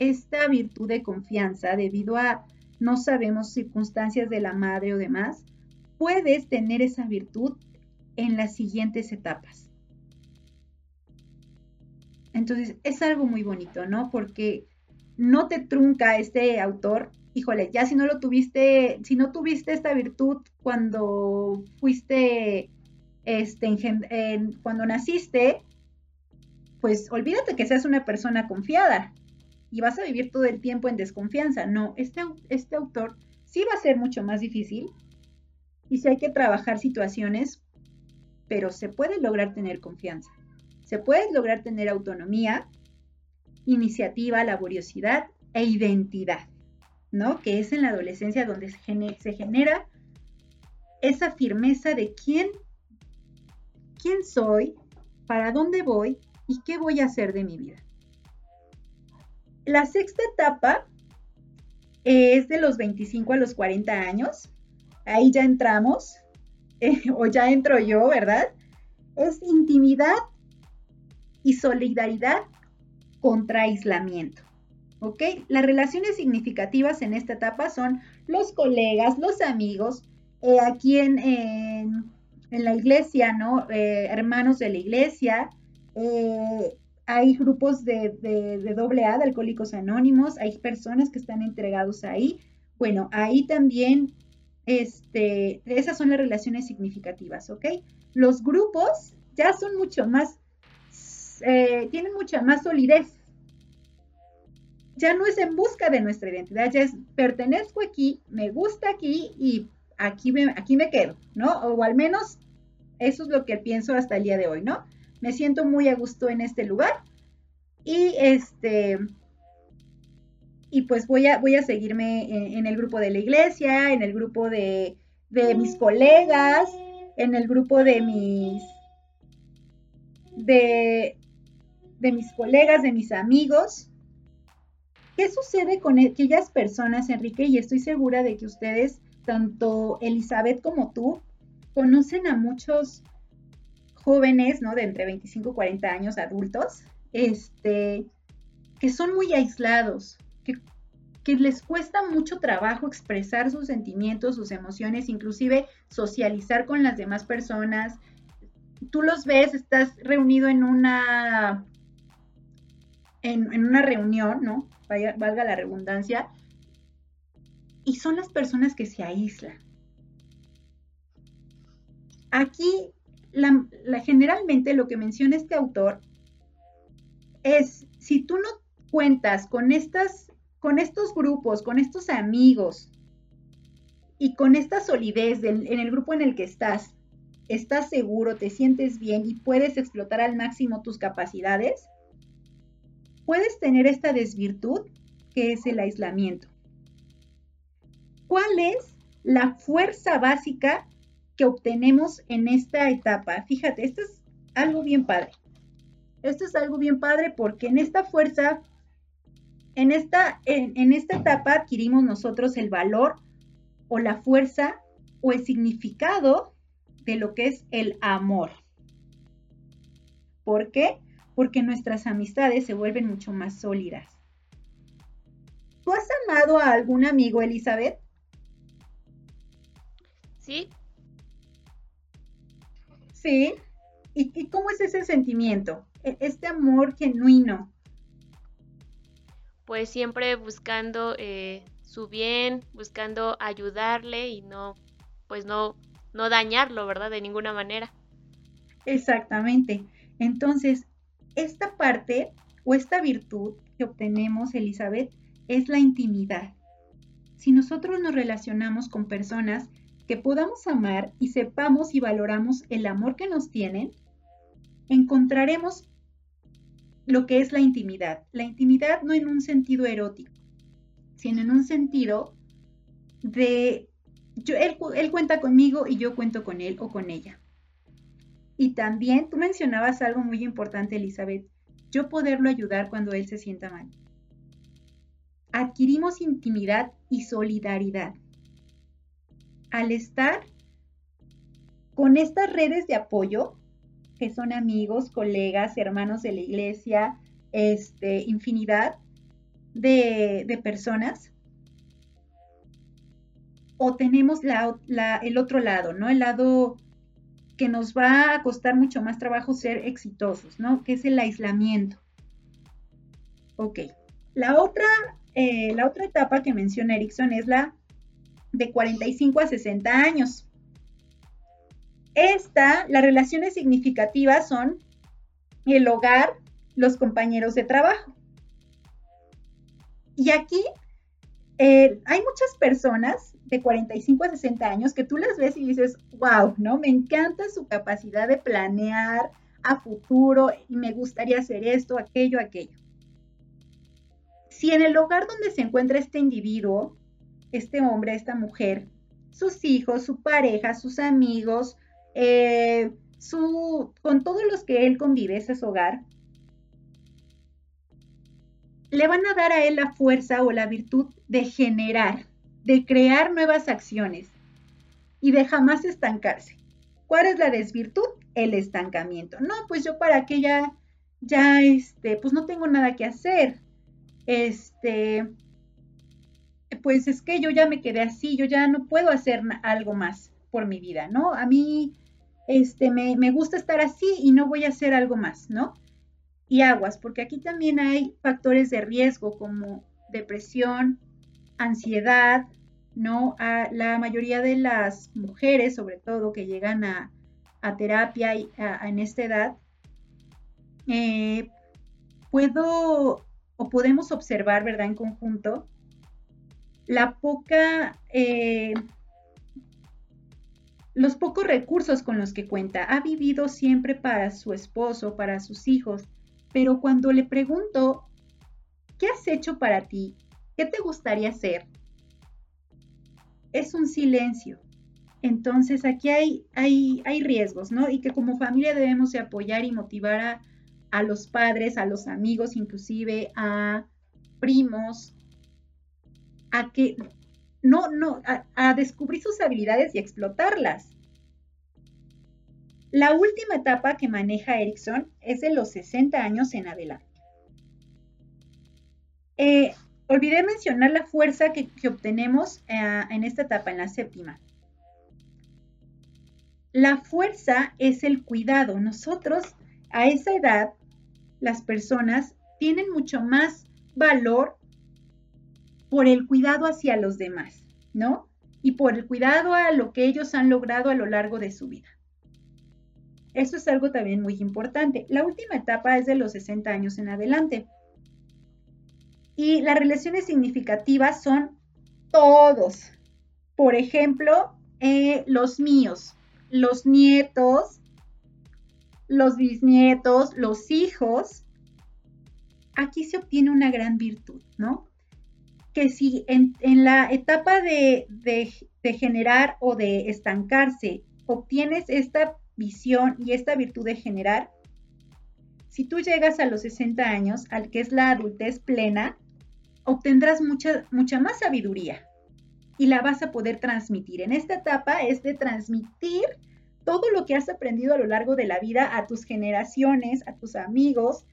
esta virtud de confianza debido a no sabemos circunstancias de la madre o demás, puedes tener esa virtud en las siguientes etapas. Entonces, es algo muy bonito, ¿no? Porque no te trunca este autor, híjole, ya si no lo tuviste, si no tuviste esta virtud cuando fuiste, este, en, cuando naciste, pues olvídate que seas una persona confiada, y vas a vivir todo el tiempo en desconfianza. No, este, este autor sí va a ser mucho más difícil y sí hay que trabajar situaciones, pero se puede lograr tener confianza. Se puede lograr tener autonomía, iniciativa, laboriosidad e identidad, ¿no? Que es en la adolescencia donde se genera esa firmeza de quién, quién soy, para dónde voy y qué voy a hacer de mi vida. La sexta etapa es de los 25 a los 40 años. Ahí ya entramos, eh, o ya entro yo, ¿verdad? Es intimidad y solidaridad contra aislamiento. ¿Ok? Las relaciones significativas en esta etapa son los colegas, los amigos, eh, aquí en, la iglesia, ¿no? Eh, hermanos de la iglesia, hay grupos de, doble A, de alcohólicos anónimos, hay personas que están entregados ahí. Bueno, ahí también, este, esas son las relaciones significativas, ¿ok? Los grupos ya son mucho más, eh, tienen mucha más solidez. Ya no es en busca de nuestra identidad, ya es pertenezco aquí, me gusta aquí y me, aquí me quedo, ¿no? O al menos eso es lo que pienso hasta el día de hoy, ¿no? Me siento muy a gusto en este lugar y este y pues voy a, voy a seguirme en, el grupo de la iglesia, en el grupo de, de mis colegas, en el grupo de mis de, de mis colegas, de mis amigos. ¿Qué sucede con aquellas personas, Enrique? Y estoy segura de que ustedes, tanto Elizabeth como tú, conocen a muchos jóvenes, ¿no? De entre 25 y 40 años, adultos, este, que son muy aislados, que, que les cuesta mucho trabajo expresar sus sentimientos, sus emociones, inclusive socializar con las demás personas. Tú los ves, estás reunido en una, en, en una reunión, ¿no? Valga la redundancia, y son las personas que se aíslan. Aquí la, generalmente lo que menciona este autor es, si tú no cuentas con, estas, con estos grupos, con estos amigos y con esta solidez en el grupo en el que estás, estás seguro, te sientes bien y puedes explotar al máximo tus capacidades, puedes tener esta desvirtud que es el aislamiento. ¿Cuál es la fuerza básica que obtenemos en esta etapa. Fíjate, esto es algo bien padre. Esto es algo bien padre porque en esta fuerza, en esta, en, esta etapa adquirimos nosotros el valor o la fuerza o el significado de lo que es el amor. ¿Por qué? Porque nuestras amistades se vuelven mucho más sólidas. ¿Tú has amado a algún amigo, Elizabeth? Sí, Sí. ¿Y, cómo es ese sentimiento? E, este amor genuino. pues siempre buscando eh, su bien, buscando ayudarle y no, pues no, no dañarlo, ¿verdad? De ninguna manera. Exactamente. Entonces, esta parte o esta virtud que obtenemos, Elizabeth, es la intimidad. Si nosotros nos relacionamos con personas que podamos amar y sepamos y valoramos el amor que nos tienen, encontraremos lo que es la intimidad. La intimidad no en un sentido erótico, sino en un sentido de yo, él, él, cuenta conmigo y yo cuento con él o con ella. Y también tú mencionabas algo muy importante, Elizabeth, yo poderlo ayudar cuando él se sienta mal. Adquirimos intimidad y solidaridad. Al estar con estas redes de apoyo, que son amigos, colegas, hermanos de la iglesia, este, infinidad de, de personas, o tenemos el otro lado, ¿no? El lado que nos va a costar mucho más trabajo ser exitosos, ¿no? Que es el aislamiento. Ok. La otra, eh, la otra etapa que menciona Erickson es la de 45 a 60 años. Esta, las relaciones significativas son el hogar, los compañeros de trabajo. Y aquí eh, hay muchas personas de 45 a 60 años que tú las ves y dices, wow, ¿no? Me encanta su capacidad de planear a futuro y me gustaría hacer esto, aquello, aquello. Si en el hogar donde se encuentra este individuo, este hombre, esta mujer, sus hijos, su pareja, sus amigos, eh, su, con todos los que él convive, ese es hogar, le van a dar a él la fuerza o la virtud de generar, de crear nuevas acciones y de jamás estancarse. ¿Cuál es la desvirtud? El estancamiento. No, pues yo para qué ya, ya, este, pues no tengo nada que hacer. Este, pues es que yo ya me quedé así, yo ya no puedo hacer algo más por mi vida, ¿no? A mí, este, me, me gusta estar así y no voy a hacer algo más, ¿no? y aguas, porque aquí también hay factores de riesgo como depresión, ansiedad, ¿no? A la mayoría de las mujeres, sobre todo, que llegan a, terapia y en esta edad, eh, puedo o podemos observar, ¿verdad? En conjunto, la poca, eh, los pocos recursos con los que cuenta. Ha vivido siempre para su esposo, para sus hijos, pero cuando le pregunto, ¿qué has hecho para ti? ¿Qué te gustaría hacer? Es un silencio. Entonces aquí hay, hay, hay riesgos, ¿no? Y que como familia debemos de apoyar y motivar a, a los padres, a los amigos, inclusive a primos, a que no, no, a, descubrir sus habilidades y explotarlas. La última etapa que maneja Erickson es de los 60 años en adelante. Eh, olvidé mencionar la fuerza que, obtenemos eh, en esta etapa, en la séptima. La fuerza es el cuidado. Nosotros a esa edad, las personas tienen mucho más valor por el cuidado hacia los demás, ¿no? Y por el cuidado a lo que ellos han logrado a lo largo de su vida. Eso es algo también muy importante. La última etapa es de los 60 años en adelante. Y las relaciones significativas son todos. Por ejemplo, eh, los míos, los nietos, los bisnietos, los hijos. Aquí se obtiene una gran virtud, ¿no? Que si en, la etapa de, de generar o de estancarse obtienes esta visión y esta virtud de generar, si tú llegas a los 60 años, al que es la adultez plena, obtendrás mucha, mucha más sabiduría y la vas a poder transmitir. En esta etapa es de transmitir todo lo que has aprendido a lo largo de la vida a tus generaciones, a tus amigos.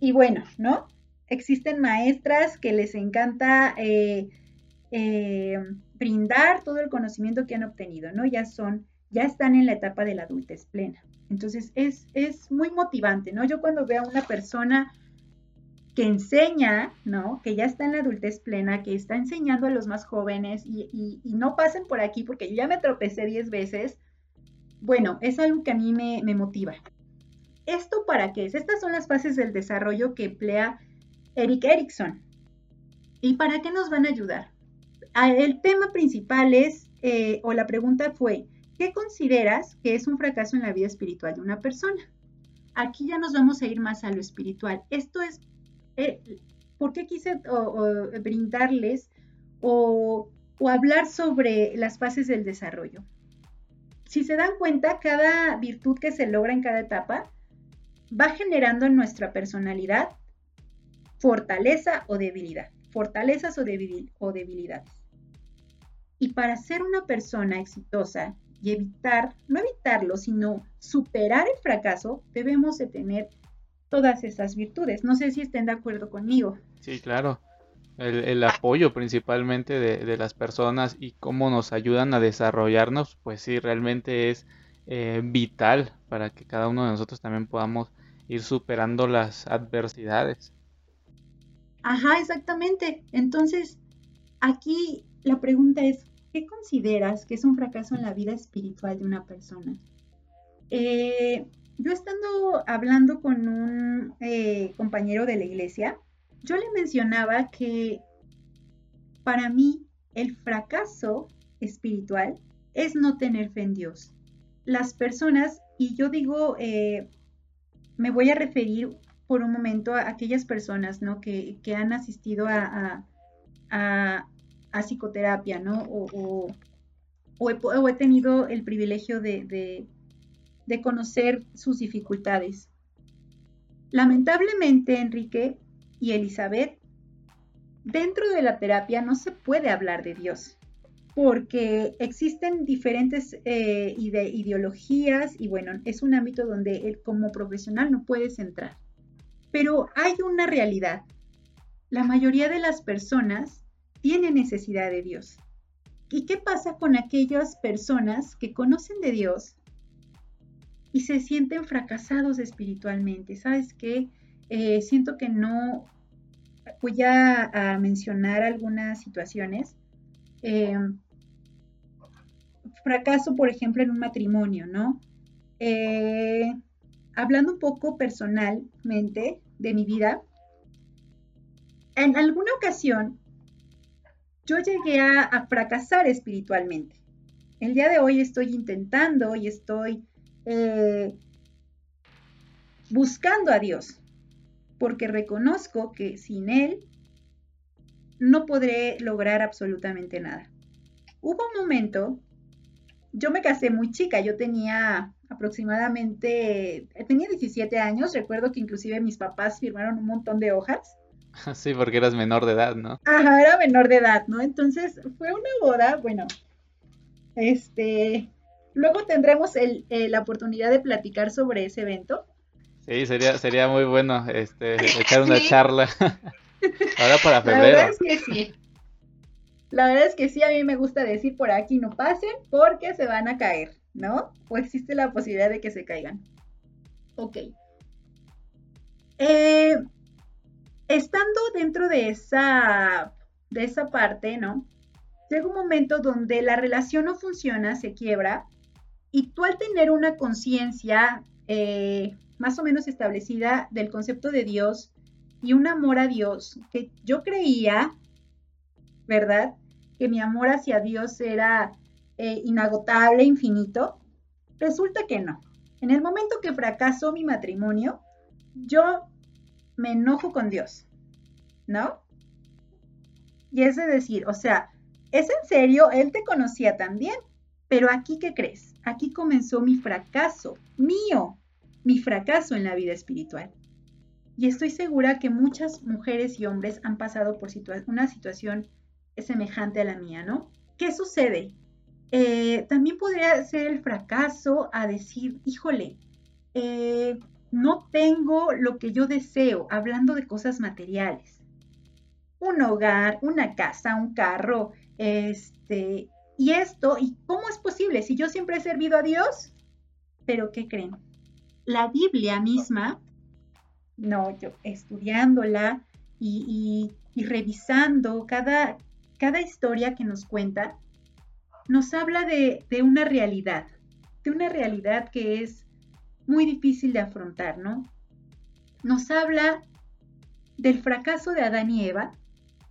Y bueno, ¿no? Existen maestras que les encanta eh, eh, brindar todo el conocimiento que han obtenido, ¿no? Ya son ya están en la etapa de la adultez plena. Entonces es, es muy motivante, ¿no? Yo cuando veo a una persona que enseña, ¿no? Que ya está en la adultez plena, que está enseñando a los más jóvenes y, no pasen por aquí porque yo ya me tropecé 10 veces. Bueno, es algo que a mí me, me motiva. ¿Esto para qué es? Estas son las fases del desarrollo que emplea Eric Erickson. ¿Y para qué nos van a ayudar? Ah, el tema principal es, eh, o la pregunta fue, ¿qué consideras que es un fracaso en la vida espiritual de una persona? Aquí ya nos vamos a ir más a lo espiritual. Esto es, eh, ¿por qué quise brindarles o, o hablar sobre las fases del desarrollo? Si se dan cuenta, cada virtud que se logra en cada etapa va generando en nuestra personalidad fortaleza o debilidad, fortalezas o, debilidades. Y para ser una persona exitosa y evitar, no evitarlo, sino superar el fracaso, debemos de tener todas esas virtudes. No sé si estén de acuerdo conmigo. Sí, claro. El, apoyo principalmente de, las personas y cómo nos ayudan a desarrollarnos, pues sí, realmente es eh, vital para que cada uno de nosotros también podamos ir superando las adversidades. Ajá, exactamente. Entonces, aquí la pregunta es, ¿qué consideras que es un fracaso en la vida espiritual de una persona? Eh, yo estando hablando con un eh, compañero de la iglesia, yo le mencionaba que para mí el fracaso espiritual es no tener fe en Dios. Las personas, y yo digo, eh, me voy a referir por un momento a aquellas personas ¿no? que, han asistido a, psicoterapia, ¿no? O, he, tenido el privilegio de, de conocer sus dificultades. Lamentablemente, Enrique y Elizabeth, dentro de la terapia no se puede hablar de Dios, porque existen diferentes eh, ideologías y bueno, es un ámbito donde como profesional no puedes entrar. Pero hay una realidad. La mayoría de las personas tienen necesidad de Dios. ¿Y qué pasa con aquellas personas que conocen de Dios y se sienten fracasados espiritualmente? ¿Sabes qué? Eh, siento que no voy a, mencionar algunas situaciones. Eh, fracaso, por ejemplo, en un matrimonio, ¿no? Eh, hablando un poco personalmente de mi vida, en alguna ocasión yo llegué a, fracasar espiritualmente. El día de hoy estoy intentando y estoy eh, buscando a Dios, porque reconozco que sin Él no podré lograr absolutamente nada. Hubo un momento, yo me casé muy chica, yo tenía aproximadamente, tenía 17 años, recuerdo que inclusive mis papás firmaron un montón de hojas. Sí, porque eras menor de edad, ¿no? Ajá, era menor de edad, ¿no? Entonces fue una boda, bueno, este, luego tendremos el, eh, la oportunidad de platicar sobre ese evento. Sí, sería, sería muy bueno este, echar una charla. Ahora para febrero. La verdad es que sí. La verdad es que sí, a mí me gusta decir por aquí no pasen porque se van a caer. ¿No? O existe la posibilidad de que se caigan. Ok. Eh, estando dentro de esa, de esa parte, ¿no? Llega un momento donde la relación no funciona, se quiebra, y tú al tener una conciencia eh, más o menos establecida del concepto de Dios y un amor a Dios, que yo creía, ¿verdad? Que mi amor hacia Dios era eh, inagotable, infinito. Resulta que no. En el momento que fracasó mi matrimonio, yo me enojo con Dios, ¿no? Y es de decir, o sea, es en serio, Él te conocía también, pero aquí, ¿qué crees? Aquí comenzó mi fracaso, mío, mi fracaso en la vida espiritual. Y estoy segura que muchas mujeres y hombres han pasado por una situación semejante a la mía, ¿no? ¿Qué sucede? Eh, también podría ser el fracaso a decir, híjole, eh, no tengo lo que yo deseo, hablando de cosas materiales. Un hogar, una casa, un carro, este, y esto, ¿y cómo es posible? Si yo siempre he servido a Dios, pero ¿qué creen? La Biblia misma no, yo estudiándola y, revisando cada, cada historia que nos cuenta, nos habla de, una realidad, de una realidad que es muy difícil de afrontar, ¿no? Nos habla del fracaso de Adán y Eva,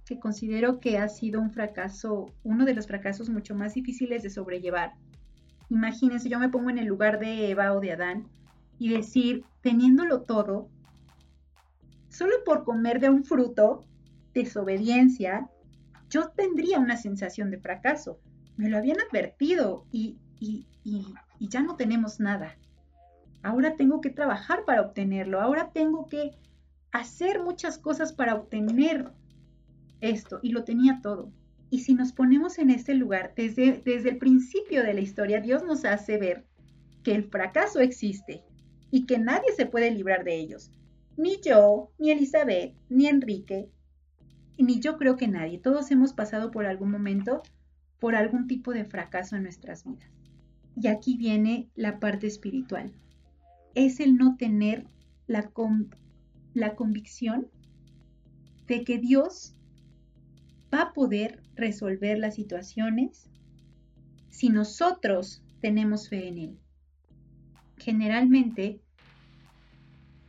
que considero que ha sido un fracaso, uno de los fracasos mucho más difíciles de sobrellevar. Imagínense, yo me pongo en el lugar de Eva o de Adán y decir, teniéndolo todo, solo por comer de un fruto, desobediencia, yo tendría una sensación de fracaso. Me lo habían advertido y, ya no tenemos nada. Ahora tengo que trabajar para obtenerlo. Ahora tengo que hacer muchas cosas para obtener esto y lo tenía todo. Y si nos ponemos en este lugar, desde, desde el principio de la historia, Dios nos hace ver que el fracaso existe y que nadie se puede librar de ellos. Ni yo, ni Elizabeth, ni Enrique, ni yo creo que nadie. Todos hemos pasado por algún momento por algún tipo de fracaso en nuestras vidas. Y aquí viene la parte espiritual. Es el no tener la, la convicción de que Dios va a poder resolver las situaciones si nosotros tenemos fe en Él. Generalmente,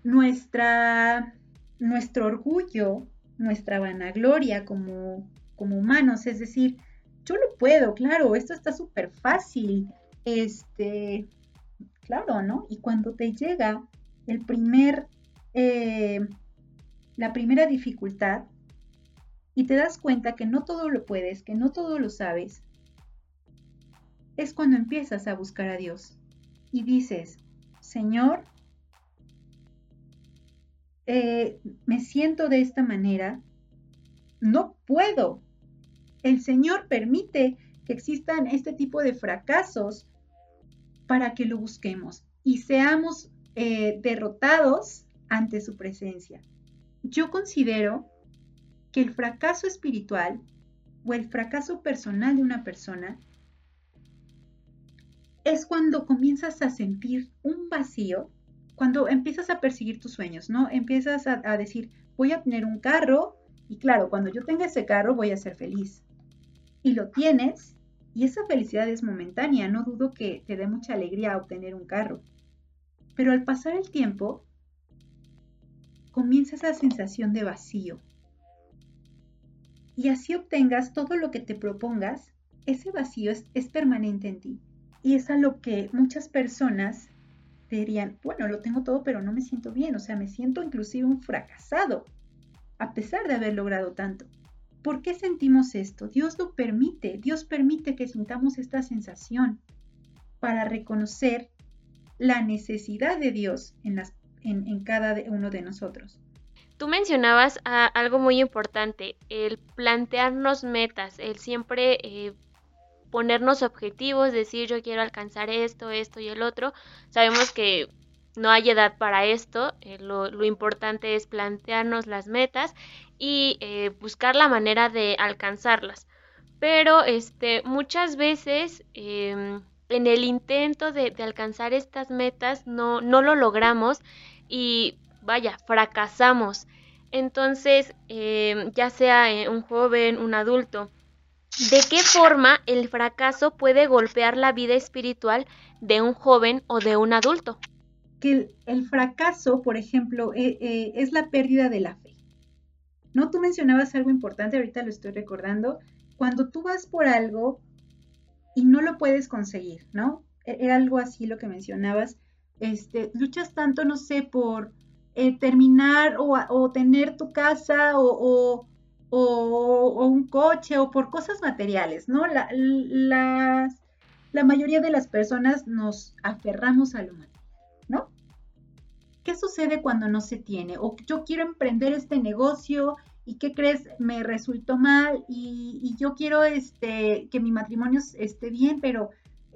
nuestra, nuestro orgullo, nuestra vanagloria como, como humanos, es decir, yo lo puedo, claro, esto está súper fácil, este, claro, ¿no? Y cuando te llega el primer, eh, la primera dificultad, y te das cuenta que no todo lo puedes, que no todo lo sabes, es cuando empiezas a buscar a Dios y dices, Señor, eh, me siento de esta manera, no puedo. El Señor permite que existan este tipo de fracasos para que lo busquemos y seamos eh, derrotados ante su presencia. Yo considero que el fracaso espiritual o el fracaso personal de una persona es cuando comienzas a sentir un vacío, cuando empiezas a perseguir tus sueños, ¿no? Empiezas a, decir, voy a tener un carro y claro, cuando yo tenga ese carro voy a ser feliz. Y lo tienes y esa felicidad es momentánea, no dudo que te dé mucha alegría obtener un carro. Pero al pasar el tiempo, comienza esa sensación de vacío, y así obtengas todo lo que te propongas, ese vacío es, permanente en ti. Y es a lo que muchas personas dirían, bueno, lo tengo todo, pero no me siento bien, o sea, me siento inclusive un fracasado, a pesar de haber logrado tanto. ¿Por qué sentimos esto? Dios lo permite, Dios permite que sintamos esta sensación para reconocer la necesidad de Dios en, cada uno de nosotros. Tú mencionabas algo muy importante, el plantearnos metas, el siempre eh, ponernos objetivos, decir yo quiero alcanzar esto, esto y el otro. Sabemos que no hay edad para esto, eh, lo, importante es plantearnos las metas y eh, buscar la manera de alcanzarlas. Pero este, muchas veces em, en el intento de, alcanzar estas metas no, no lo logramos y vaya, fracasamos. Entonces, em, ya sea eh, un joven, un adulto, ¿de qué forma el fracaso puede golpear la vida espiritual de un joven o de un adulto? Que el, fracaso, por ejemplo, eh, eh, es la pérdida de la fe. No, tú mencionabas algo importante, ahorita lo estoy recordando. Cuando tú vas por algo y no lo puedes conseguir, ¿no? E, era algo así lo que mencionabas. Este, luchas tanto, no sé, por eh, terminar o, tener tu casa o, un coche o por cosas materiales, ¿no? La, la mayoría de las personas nos aferramos a lo material, ¿no? ¿Qué sucede cuando no se tiene? O yo quiero emprender este negocio y ¿qué crees? Me resultó mal y, yo quiero este, que mi matrimonio esté bien, pero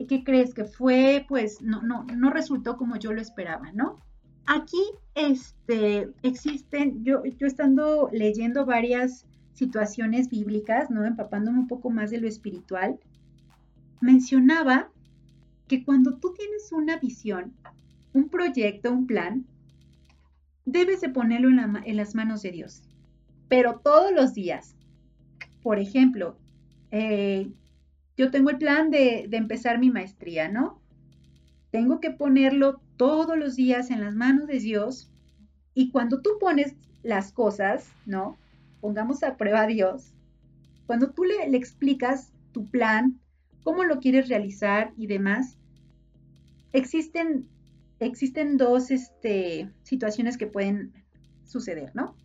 ¿qué crees? Que fue, pues, no, no, no resultó como yo lo esperaba, ¿no? Aquí este, existen, yo, yo estando leyendo varias situaciones bíblicas, ¿no? empapándome un poco más de lo espiritual, mencionaba que cuando tú tienes una visión, un proyecto, un plan, debes de ponerlo en, las manos de Dios. Pero todos los días. Por ejemplo, eh, yo tengo el plan de, empezar mi maestría, ¿no? Tengo que ponerlo todos los días en las manos de Dios. Y cuando tú pones las cosas, ¿no? Pongamos a prueba a Dios. Cuando tú le explicas tu plan, cómo lo quieres realizar y demás, existen existen dos este, situaciones que pueden suceder, ¿no?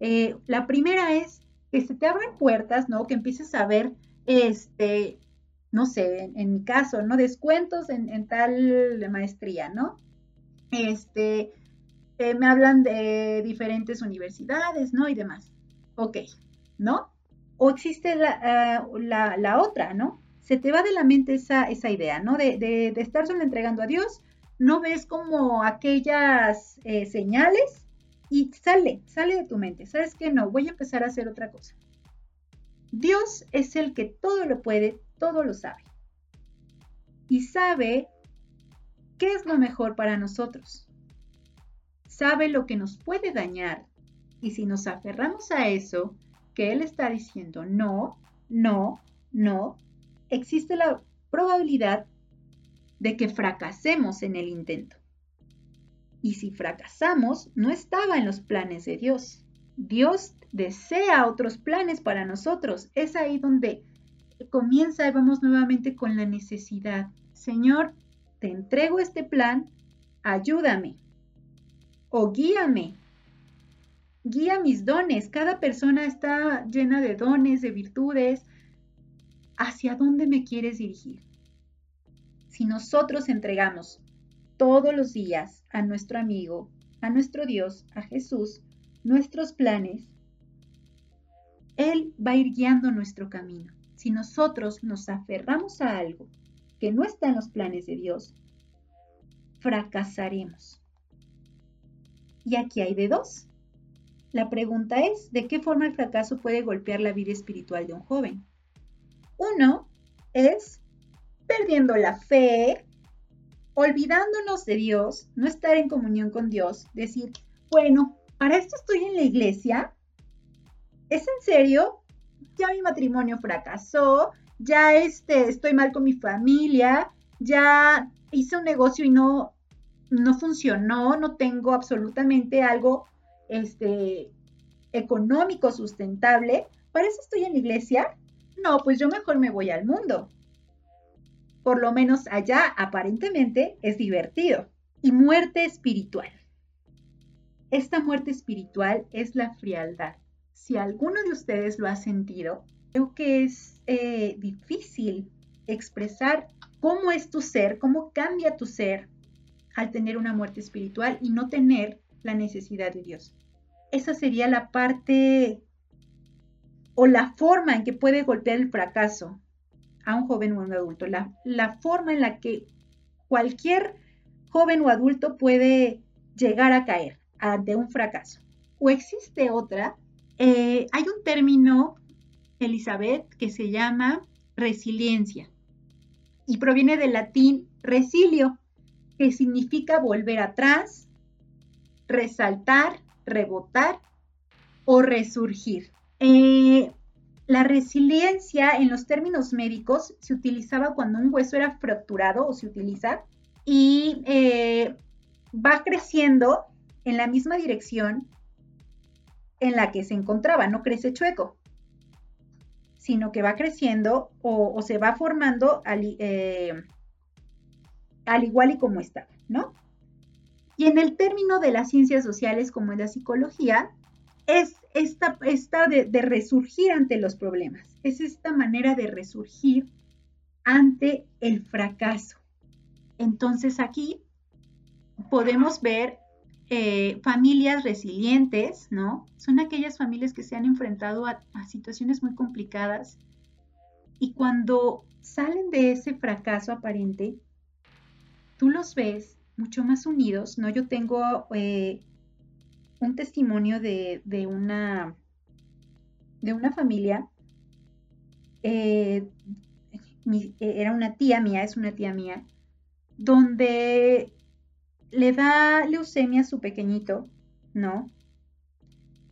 Eh, la primera es que se te abran puertas, ¿no? Que empieces a ver, este, no sé, en, mi caso, ¿no? Descuentos en, tal maestría, ¿no? Este, eh, me hablan de diferentes universidades, ¿no? Y demás. Ok, ¿no? O existe la, ah, la, otra, ¿no? Se te va de la mente esa, esa idea, ¿no? De, de, de estar solo entregando a Dios no ves como aquellas eh, señales y sale, sale de tu mente. ¿Sabes qué? No, voy a empezar a hacer otra cosa. Dios es el que todo lo puede, todo lo sabe. Y sabe qué es lo mejor para nosotros. Sabe lo que nos puede dañar. Y si nos aferramos a eso, que Él está diciendo no, no, no, existe la probabilidad de que fracasemos en el intento. Y si fracasamos, no estaba en los planes de Dios. Dios desea otros planes para nosotros. Es ahí donde comienza y vamos nuevamente con la necesidad. Señor, te entrego este plan, ayúdame o guíame. Guía mis dones. Cada persona está llena de dones, de virtudes. ¿Hacia dónde me quieres dirigir? Si nosotros entregamos todos los días a nuestro amigo, a nuestro Dios, a Jesús, nuestros planes, Él va a ir guiando nuestro camino. Si nosotros nos aferramos a algo que no está en los planes de Dios, fracasaremos. Y aquí hay de dos. La pregunta es, ¿de qué forma el fracaso puede golpear la vida espiritual de un joven? Uno es perdiendo la fe, olvidándonos de Dios, no estar en comunión con Dios, decir, bueno, para esto estoy en la iglesia. ¿Es en serio? Ya mi matrimonio fracasó, ya este, estoy mal con mi familia, ya hice un negocio y no, no funcionó, no tengo absolutamente algo este, económico sustentable. ¿Para eso estoy en la iglesia? No, pues yo mejor me voy al mundo por lo menos allá aparentemente es divertido. Y muerte espiritual. Esta muerte espiritual es la frialdad. Si alguno de ustedes lo ha sentido, creo que es eh, difícil expresar cómo es tu ser, cómo cambia tu ser al tener una muerte espiritual y no tener la necesidad de Dios. Esa sería la parte o la forma en que puede golpear el fracaso a un joven o un adulto, la, la forma en la que cualquier joven o adulto puede llegar a caer ante un fracaso. O existe otra, eh, hay un término, Elizabeth, que se llama resiliencia y proviene del latín resilio, que significa volver atrás, resaltar, rebotar o resurgir. Eh, la resiliencia en los términos médicos se utilizaba cuando un hueso era fracturado o se utiliza y eh, va creciendo en la misma dirección en la que se encontraba, no crece chueco, sino que va creciendo o, se va formando al, eh, al, igual y como estaba, ¿no? Y en el término de las ciencias sociales como en la psicología, es esta, esta de, resurgir ante los problemas, es esta manera de resurgir ante el fracaso. Entonces aquí podemos ver eh, familias resilientes, ¿no? Son aquellas familias que se han enfrentado a, situaciones muy complicadas y cuando salen de ese fracaso aparente, tú los ves mucho más unidos, ¿no? Yo tengo eh, un testimonio de, una, de una familia. Eh, era una tía mía, es una tía mía, donde le da leucemia a su pequeñito ¿no?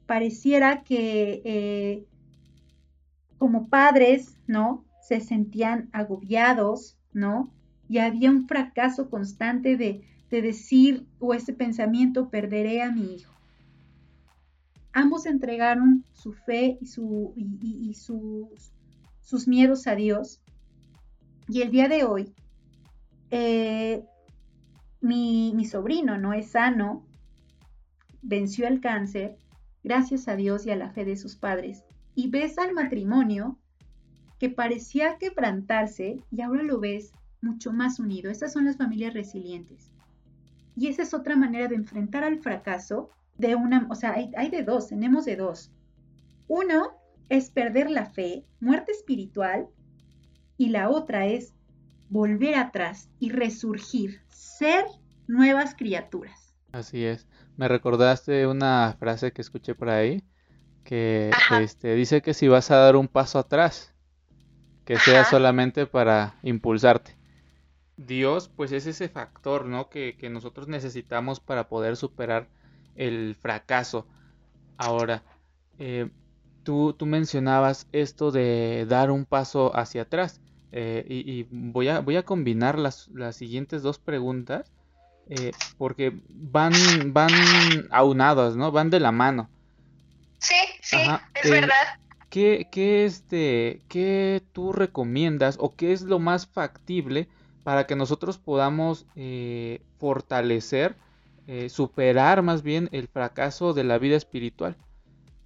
Pareciera que eh, como padres, ¿no? Se sentían agobiados, ¿no? Y había un fracaso constante de, decir o ese pensamiento, perderé a mi hijo. Ambos entregaron su fe y, su, y, sus, miedos a Dios. Y el día de hoy, eh, mi, mi sobrino no es sano, venció el cáncer, gracias a Dios y a la fe de sus padres, y ves al matrimonio que parecía quebrantarse y ahora lo ves mucho más unido. Esas son las familias resilientes. Y esa es otra manera de enfrentar al fracaso de una, o sea, hay, hay de dos, tenemos de dos. Uno es perder la fe, muerte espiritual, y la otra es volver atrás y resurgir, ser nuevas criaturas. Así es. Me recordaste una frase que escuché por ahí que este, dice que si vas a dar un paso atrás, que sea solamente para impulsarte. Dios, pues es ese factor, ¿no? Que, nosotros necesitamos para poder superar el fracaso. Ahora, eh, tú, tú, mencionabas esto de dar un paso hacia atrás. Eh, y, voy, a, voy a combinar las, las siguientes dos preguntas eh, porque van, van aunadas, ¿no? Van de la mano. Sí, sí, es verdad. ¿qué, qué, este, ¿Qué tú recomiendas o qué es lo más factible para que nosotros podamos eh, superar más bien el fracaso de la vida espiritual?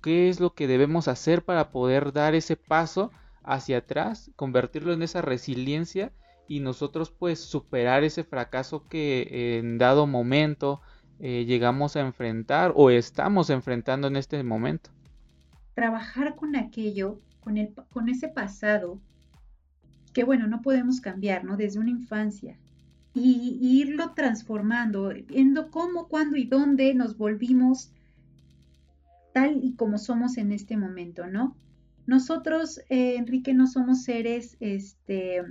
¿Qué es lo que debemos hacer para poder dar ese paso hacia atrás, convertirlo en esa resiliencia y nosotros pues superar ese fracaso que en dado momento eh, llegamos a enfrentar o estamos enfrentando en este momento. Trabajar con aquello, con, el, con ese pasado que bueno, no podemos cambiar, ¿no? Desde una infancia. Y, irlo transformando, viendo cómo, cuándo y dónde nos volvimos tal y como somos en este momento, ¿no? Nosotros, eh, Enrique, no somos seres, este,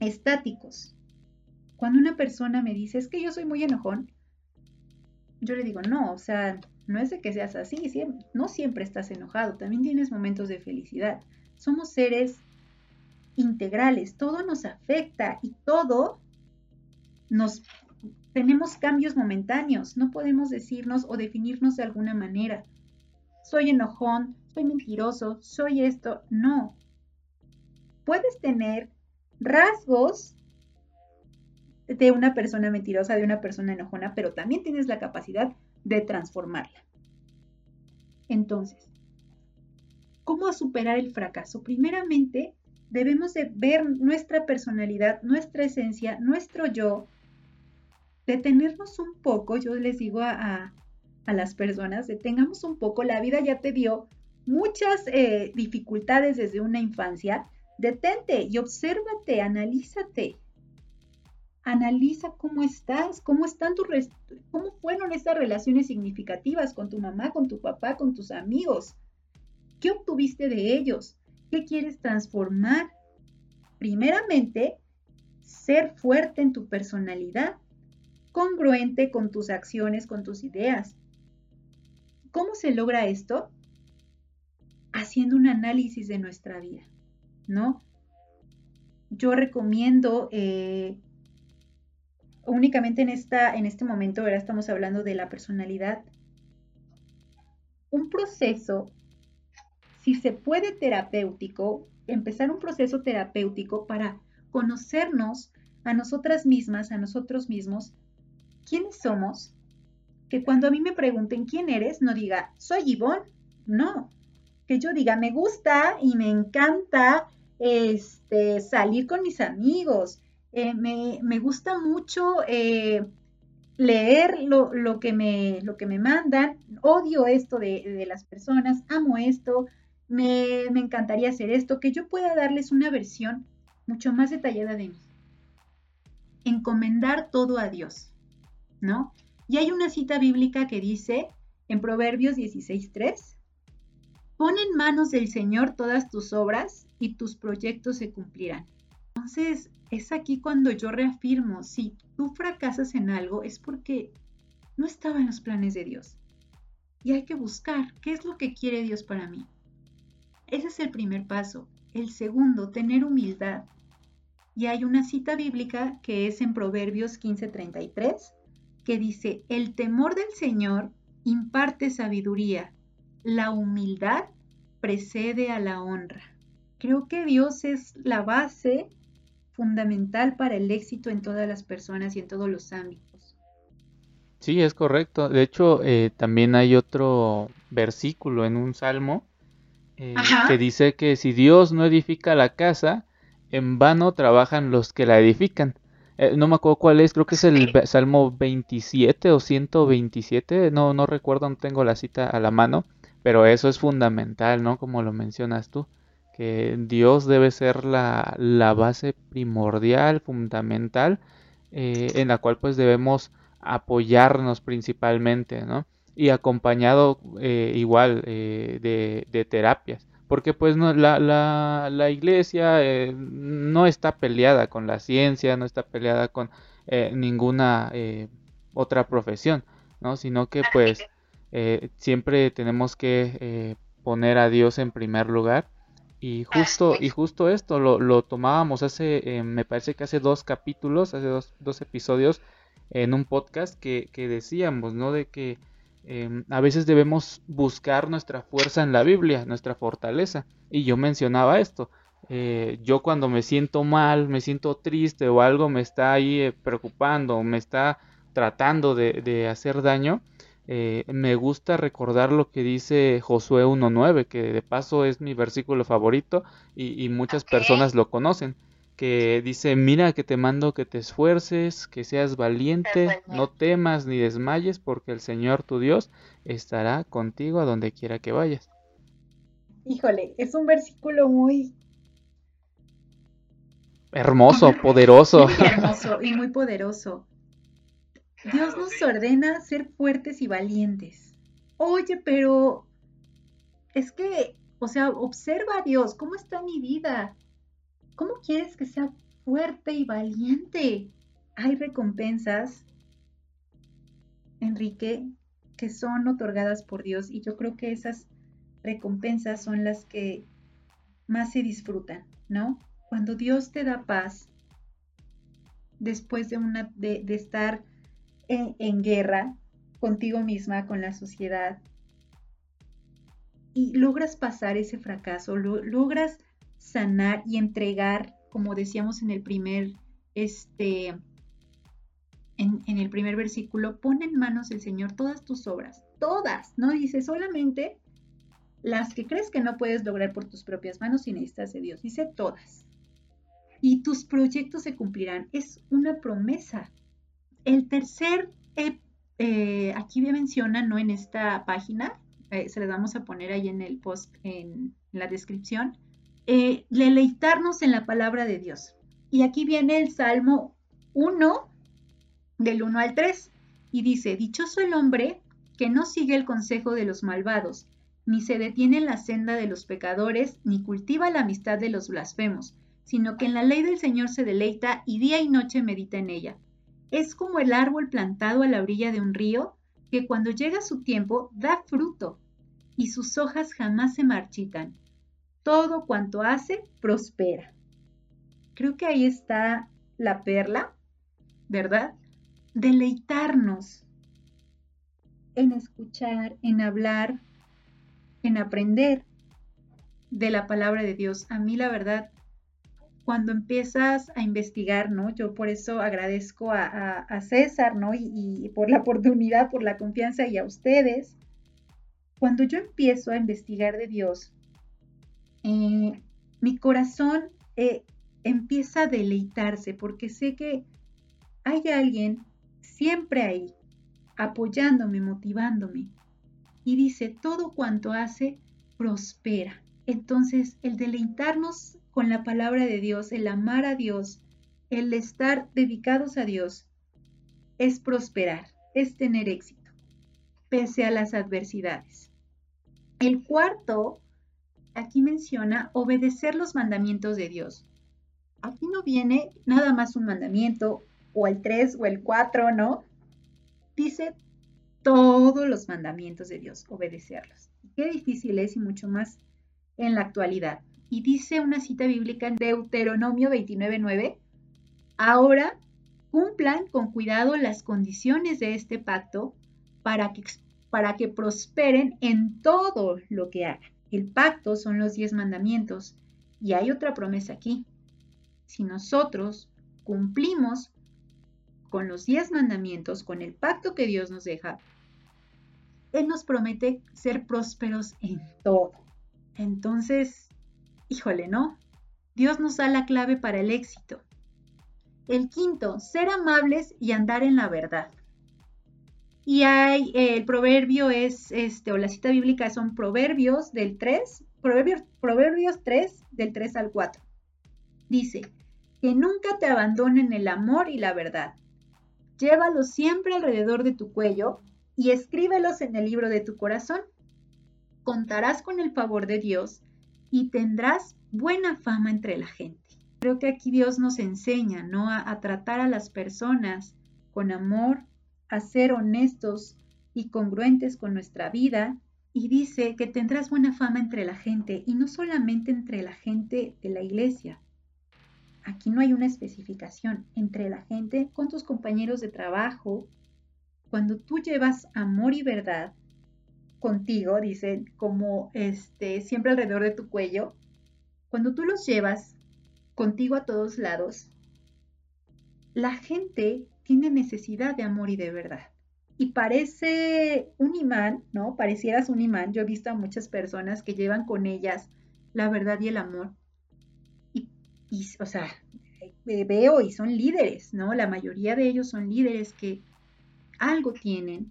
estáticos. Cuando una persona me dice, es que yo soy muy enojón, yo le digo, no, o sea, no es de que seas así, no siempre estás enojado, también tienes momentos de felicidad. Somos seres integrales, todo nos afecta y todo nos tenemos cambios momentáneos, no podemos decirnos o definirnos de alguna manera. Soy enojón, soy mentiroso, soy esto, no. Puedes tener rasgos de una persona mentirosa, de una persona enojona, pero también tienes la capacidad de transformarla. Entonces, ¿cómo superar el fracaso? Primeramente, debemos de ver nuestra personalidad, nuestra esencia, nuestro yo, detenernos un poco, yo les digo a, las personas, detengamos un poco, la vida ya te dio muchas eh, dificultades desde una infancia, Detente y obsérvate, analízate. Analiza cómo estás, cómo están tus cómo fueron estas relaciones significativas con tu mamá, con tu papá, con tus amigos. ¿Qué obtuviste de ellos? ¿Qué quieres transformar? Primeramente, ser fuerte en tu personalidad, congruente con tus acciones, con tus ideas. ¿Cómo se logra esto? Haciendo un análisis de nuestra vida. ¿no? Yo recomiendo eh, únicamente en, esta, en este momento, ahora estamos hablando de la personalidad, un proceso, si se puede terapéutico, empezar un proceso terapéutico para conocernos a nosotras mismas, a nosotros mismos, quiénes somos, que cuando a mí me pregunten quién eres, no diga, soy Yvonne, no, que yo diga, me gusta y me encanta este, salir con mis amigos, eh, me, gusta mucho eh, leer lo, que me, lo que me mandan, odio esto de, las personas, amo esto, me, me encantaría hacer esto, que yo pueda darles una versión mucho más detallada de mí. Encomendar todo a Dios, Y hay una cita bíblica que dice en Proverbios 16.3, Pon en manos del Señor todas tus obras y tus proyectos se cumplirán. Entonces, es aquí cuando yo reafirmo, si tú fracasas en algo es porque no estaba en los planes de Dios. y hay que buscar qué es lo que quiere Dios para mí. Ese es el primer paso. El segundo, tener humildad. Y hay una cita bíblica que es en Proverbios 15:33, que dice, el temor del Señor imparte sabiduría, la humildad precede a la honra. Creo que Dios es la base fundamental para el éxito en todas las personas y en todos los ámbitos. Sí, es correcto. De hecho, eh, también hay otro versículo en un salmo eh, que dice que si Dios no edifica la casa, en vano trabajan los que la edifican. Eh, no me acuerdo cuál es, creo que es el Salmo 27 o 127, no, no recuerdo, no tengo la cita a la mano, pero eso es fundamental, ¿no? Como lo mencionas tú, que Dios debe ser la, la base primordial, fundamental, eh, en la cual pues debemos apoyarnos principalmente, ¿no? Y acompañado eh, igual de, de terapias porque pues no, la, la, la iglesia eh, no está peleada con la ciencia, no está peleada con eh, ninguna eh, otra profesión, ¿no? Sino que pues siempre tenemos que poner a Dios en primer lugar y justo, y justo esto lo, lo tomábamos hace, me parece que hace dos capítulos, hace dos, dos episodios en un podcast que, que decíamos, ¿no? De que Em, a veces debemos buscar nuestra fuerza en la Biblia, nuestra fortaleza. Y yo mencionaba esto. Eh, yo cuando me siento mal, me siento triste o algo me está ahí eh, preocupando, me está tratando de, hacer daño, eh, me gusta recordar lo que dice Josué 1.9, que de paso es mi versículo favorito y, muchas personas lo conocen que dice, mira que te mando que te esfuerces, que seas valiente, no temas ni desmayes, porque el Señor tu Dios estará contigo a donde quiera que vayas. Híjole, es un versículo muy... Hermoso, poderoso. Muy hermoso y muy poderoso. Dios nos ordena ser fuertes y valientes. Oye, pero es que, o sea, observa a Dios, ¿cómo está mi vida? ¿Cómo quieres que sea fuerte y valiente? Hay recompensas, Enrique, que son otorgadas por Dios y yo creo que esas recompensas son las que más se disfrutan, ¿no? Cuando Dios te da paz después de, una, de, estar en, guerra contigo misma, con la sociedad, y logras pasar ese fracaso, logras sanar y entregar, como decíamos en el primer, este, en, el primer versículo, pon en manos del Señor todas tus obras, todas, no dice solamente las que crees que no puedes lograr por tus propias manos y necesitas de Dios, dice todas. Y tus proyectos se cumplirán, es una promesa. El tercer, eh, eh, aquí me menciona, no en esta página, eh, se les vamos a poner ahí en el post, en la descripción, eh, deleitarnos en la palabra de Dios. Y aquí viene el Salmo 1, del 1 al 3, y dice, Dichoso el hombre que no sigue el consejo de los malvados, ni se detiene en la senda de los pecadores, ni cultiva la amistad de los blasfemos, sino que en la ley del Señor se deleita y día y noche medita en ella. Es como el árbol plantado a la orilla de un río, que cuando llega su tiempo da fruto, y sus hojas jamás se marchitan todo cuanto hace prospera. Creo que ahí está la perla, ¿verdad? Deleitarnos en escuchar, en hablar, en aprender de la palabra de Dios. A mí la verdad, cuando empiezas a investigar, ¿no? Yo por eso agradezco a, César, ¿no? Y, y, por la oportunidad, por la confianza y a ustedes. Cuando yo empiezo a investigar de Dios, eh, mi corazón eh, empieza a deleitarse porque sé que hay alguien siempre ahí, apoyándome, motivándome. Y dice, todo cuanto hace, prospera. Entonces, el deleitarnos con la palabra de Dios, el amar a Dios, el estar dedicados a Dios, es prosperar, es tener éxito, pese a las adversidades. El cuarto aquí menciona obedecer los mandamientos de Dios. Aquí no viene nada más un mandamiento, o el 3 o el 4, ¿no? Dice todos los mandamientos de Dios, obedecerlos. Qué difícil es y mucho más en la actualidad. Y dice una cita bíblica en Deuteronomio 29.9, ahora cumplan con cuidado las condiciones de este pacto para que, para que prosperen en todo lo que hagan. El pacto son los diez mandamientos y hay otra promesa aquí. Si nosotros cumplimos con los diez mandamientos, con el pacto que Dios nos deja, Él nos promete ser prósperos en todo. Entonces, híjole, ¿no? Dios nos da la clave para el éxito. El quinto, ser amables y andar en la verdad. Y hay, eh, el proverbio es, este, o la cita bíblica son proverbios del 3, proverbios, proverbios 3, del 3 al 4. Dice, que nunca te abandonen el amor y la verdad. Llévalos siempre alrededor de tu cuello y escríbelos en el libro de tu corazón. Contarás con el favor de Dios y tendrás buena fama entre la gente. Creo que aquí Dios nos enseña, ¿no? A, a tratar a las personas con amor, a ser honestos y congruentes con nuestra vida. Y dice que tendrás buena fama entre la gente y no solamente entre la gente de la iglesia, Aquí no hay una especificación entre la gente con tus compañeros de trabajo. Cuando tú llevas amor y verdad contigo, dicen, como este, siempre alrededor de tu cuello, cuando tú los llevas contigo a todos lados, la gente tiene necesidad de amor y de verdad. Y parece un imán, ¿no? Parecieras un imán. Yo he visto a muchas personas que llevan con ellas la verdad y el amor y, o sea, eh, veo y son líderes, ¿no? La mayoría de ellos son líderes que algo tienen.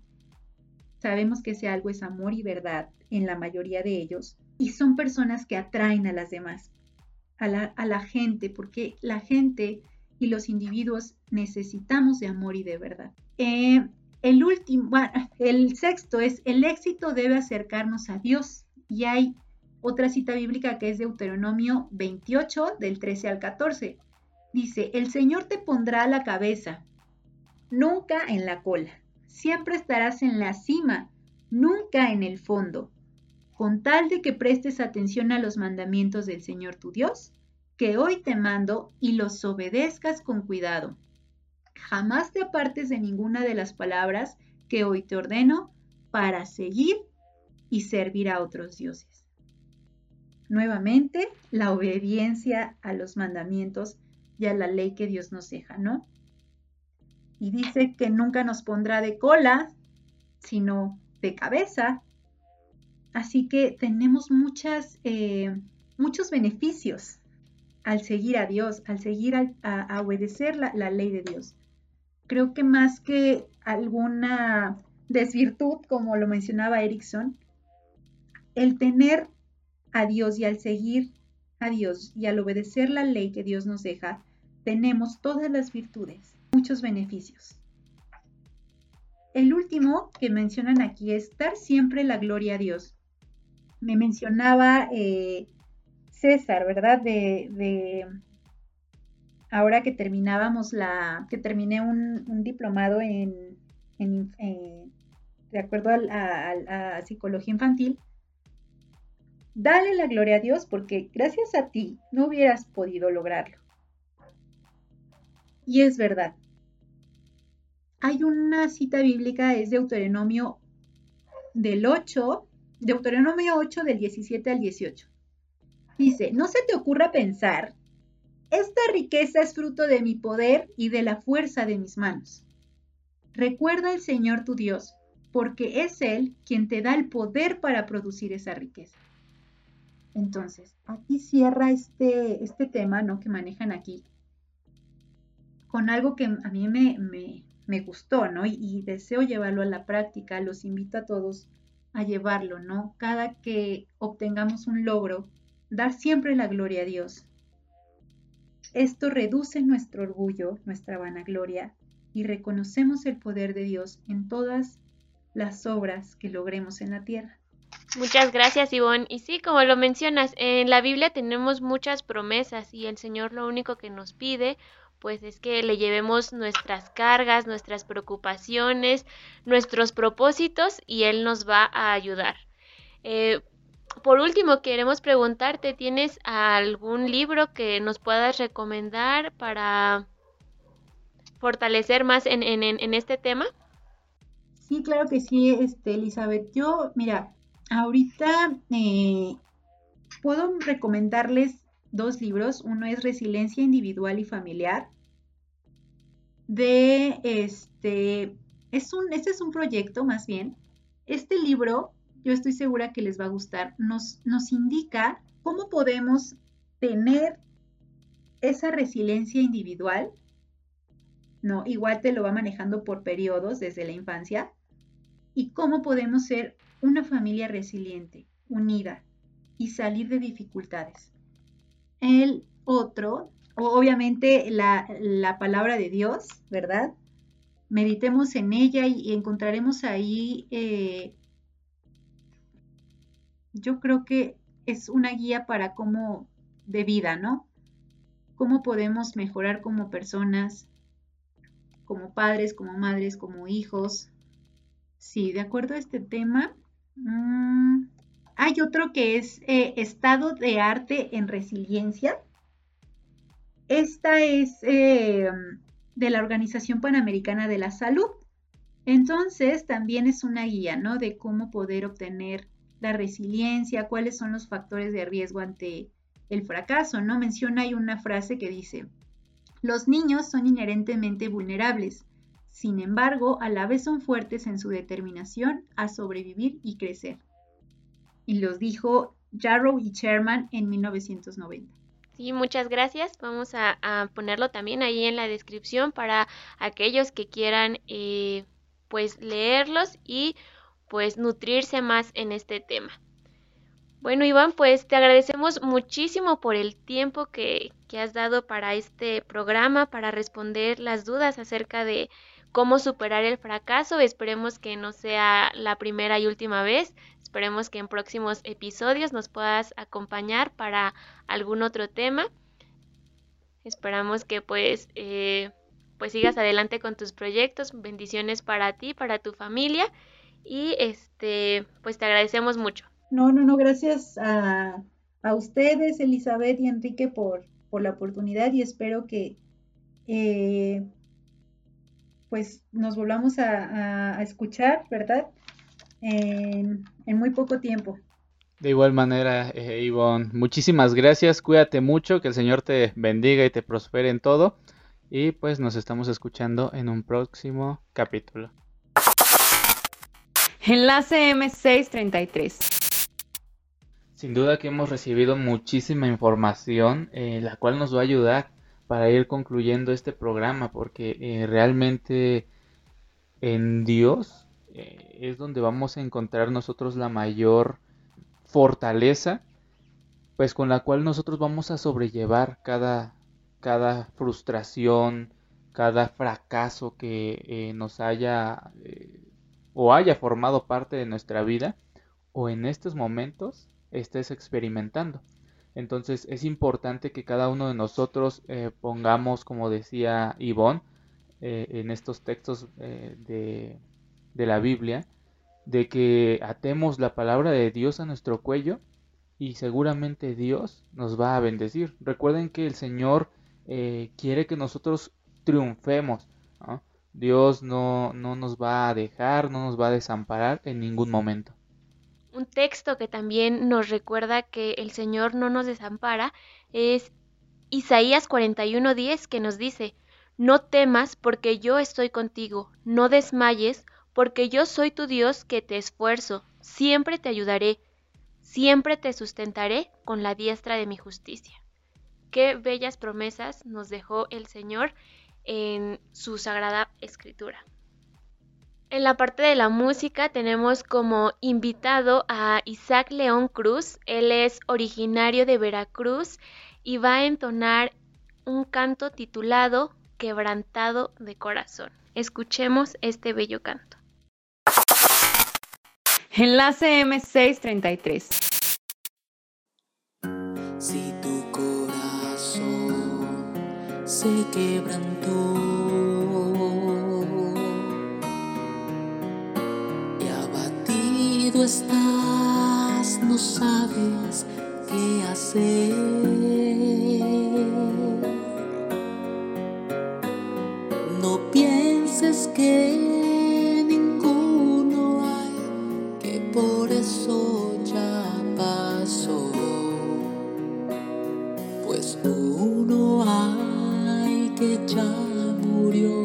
Sabemos que ese algo es amor y verdad en la mayoría de ellos. Y son personas que atraen a las demás, a la, gente, porque la gente y los individuos necesitamos de amor y de verdad. Eh, el último, el sexto es el éxito debe acercarnos a Dios y hay otra cita bíblica que es Deuteronomio 28, del 13 al 14. Dice, el Señor te pondrá la cabeza, nunca en la cola. Siempre estarás en la cima, nunca en el fondo. Con tal de que prestes atención a los mandamientos del Señor tu Dios, que hoy te mando y los obedezcas con cuidado. Jamás te apartes de ninguna de las palabras que hoy te ordeno para seguir y servir a otros dioses. Nuevamente, la obediencia a los mandamientos y a la ley que Dios nos deja, ¿no? Y dice que nunca nos pondrá de cola, sino de cabeza. Así que tenemos muchas, eh, muchos beneficios al seguir a Dios, al seguir a, obedecer la, ley de Dios. Creo que más que alguna desvirtud, como lo mencionaba Erickson, el tener a Dios y al seguir a Dios y al obedecer la ley que Dios nos deja, tenemos todas las virtudes, muchos beneficios. El último que mencionan aquí es dar siempre la gloria a Dios. Me mencionaba eh, César, ¿verdad? De, ahora que terminábamos la, que terminé un, diplomado en, eh, de acuerdo a psicología infantil, Dale la gloria a Dios porque gracias a ti no hubieras podido lograrlo. Y es verdad. Hay una cita bíblica, es Deuteronomio del 8, Deuteronomio 8 del 17 al 18. Dice, no se te ocurra pensar, esta riqueza es fruto de mi poder y de la fuerza de mis manos. Recuerda al Señor tu Dios, porque es Él quien te da el poder para producir esa riqueza. Entonces, aquí cierra este, este tema ¿no? que manejan aquí con algo que a mí me, me, gustó, ¿no? Y, deseo llevarlo a la práctica, los invito a todos a llevarlo, ¿no? Cada que obtengamos un logro, dar siempre la gloria a Dios. Esto reduce nuestro orgullo, nuestra vanagloria, y reconocemos el poder de Dios en todas las obras que logremos en la tierra. Muchas gracias, Ivonne. Y sí, como lo mencionas, en la Biblia tenemos muchas promesas y el Señor lo único que nos pide, pues es que le llevemos nuestras cargas, nuestras preocupaciones, nuestros propósitos y Él nos va a ayudar. Eh, por último, queremos preguntarte, ¿tienes algún libro que nos puedas recomendar para fortalecer más en, este tema? Sí, claro que sí, este, Elizabeth. Yo, mira, ahorita eh, puedo recomendarles dos libros. Uno es Resiliencia Individual y Familiar. De este, es un, este es un proyecto más bien. Este libro, yo estoy segura que les va a gustar, nos, nos indica cómo podemos tener esa resiliencia individual. No, igual te lo va manejando por periodos desde la infancia. Y cómo podemos ser una familia resiliente, unida y salir de dificultades. El otro, obviamente la, palabra de Dios, ¿verdad? Meditemos en ella y, encontraremos ahí, eh, yo creo que es una guía para cómo de vida, ¿no? Cómo podemos mejorar como personas, como padres, como madres, como hijos. Sí, de acuerdo a este tema, mm, hay otro que es eh, Estado de Arte en Resiliencia. Esta es eh, de la Organización Panamericana de la Salud. Entonces, también es una guía, ¿no? De cómo poder obtener la resiliencia, cuáles son los factores de riesgo ante el fracaso, ¿no? Menciona ahí una frase que dice, los niños son inherentemente vulnerables, sin embargo, a la vez son fuertes en su determinación a sobrevivir y crecer y los dijo Jarrow y Sherman en 1990. Sí, muchas gracias. Vamos a, ponerlo también ahí en la descripción para aquellos que quieran eh, pues leerlos y pues nutrirse más en este tema. Bueno, Iván, pues te agradecemos muchísimo por el tiempo que, que has dado para este programa, para responder las dudas acerca de cómo superar el fracaso. Esperemos que no sea la primera y última vez. Esperemos que en próximos episodios nos puedas acompañar para algún otro tema. Esperamos que pues, eh, pues sigas adelante con tus proyectos. Bendiciones para ti, para tu familia. Y este, pues te agradecemos mucho. No, no, no, gracias a, ustedes, Elizabeth y Enrique, por, por la oportunidad y espero que eh, pues nos volvamos a, escuchar, ¿verdad? En, muy poco tiempo. De igual manera, eh, Ivonne, muchísimas gracias, cuídate mucho, que el Señor te bendiga y te prospere en todo. Y pues nos estamos escuchando en un próximo capítulo. Enlace M633. Sin duda que hemos recibido muchísima información, eh, la cual nos va a ayudar para ir concluyendo este programa, porque eh, realmente en Dios eh, es donde vamos a encontrar nosotros la mayor fortaleza, pues con la cual nosotros vamos a sobrellevar cada, cada frustración, cada fracaso que nos haya o haya formado parte de nuestra vida o en estos momentos estés experimentando. Entonces es importante que cada uno de nosotros eh, pongamos, como decía Ivonne, eh, en estos textos eh, de, de, la Biblia, de que atemos la palabra de Dios a nuestro cuello y seguramente Dios nos va a bendecir. Recuerden que el Señor quiere que nosotros triunfemos. Dios no, no nos va a dejar, no nos va a desamparar en ningún momento. Un texto que también nos recuerda que el Señor no nos desampara es Isaías 41:10 que nos dice, No temas porque yo estoy contigo, no desmayes porque yo soy tu Dios que te esfuerzo, siempre te ayudaré, siempre te sustentaré con la diestra de mi justicia. Qué bellas promesas nos dejó el Señor en su sagrada escritura. En la parte de la música tenemos como invitado a Isaac León Cruz. Él es originario de Veracruz y va a entonar un canto titulado Quebrantado de Corazón. Escuchemos este bello canto. Enlace M633. Se quebrantó. Y abatido estás, no sabes qué hacer. No pienses que que ya murió.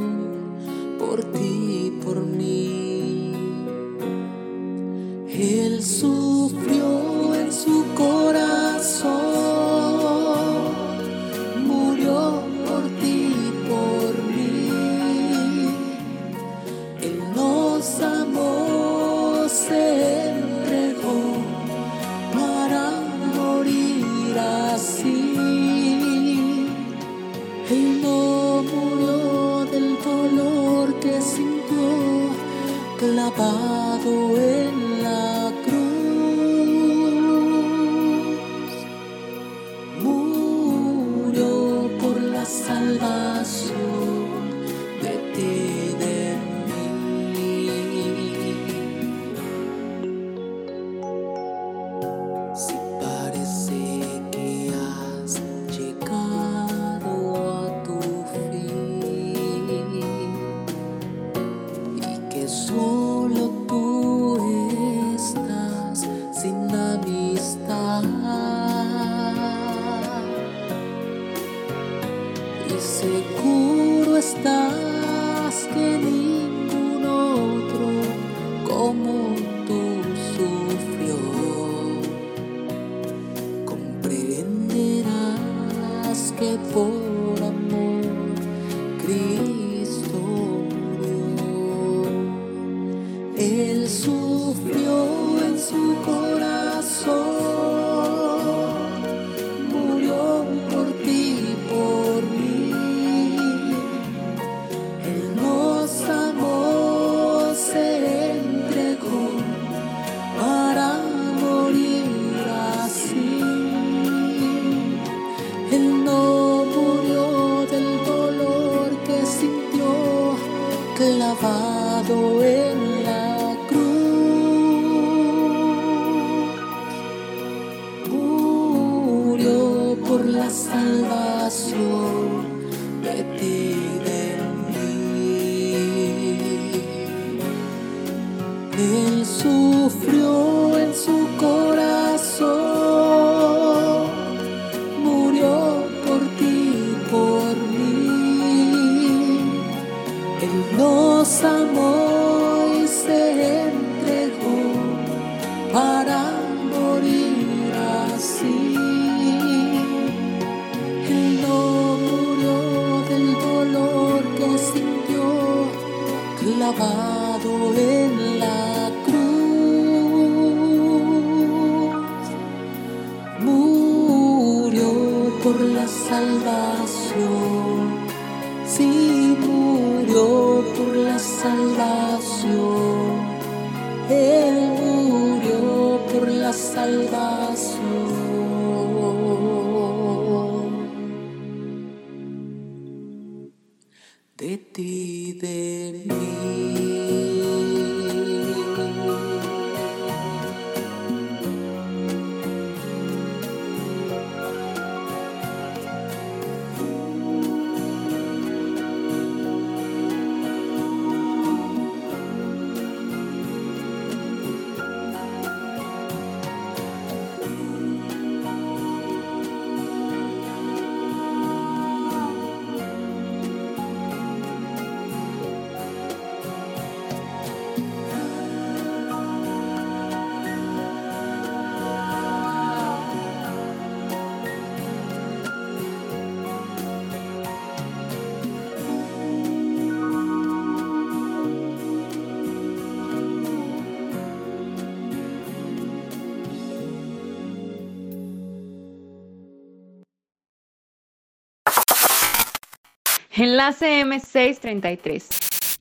Enlace M633.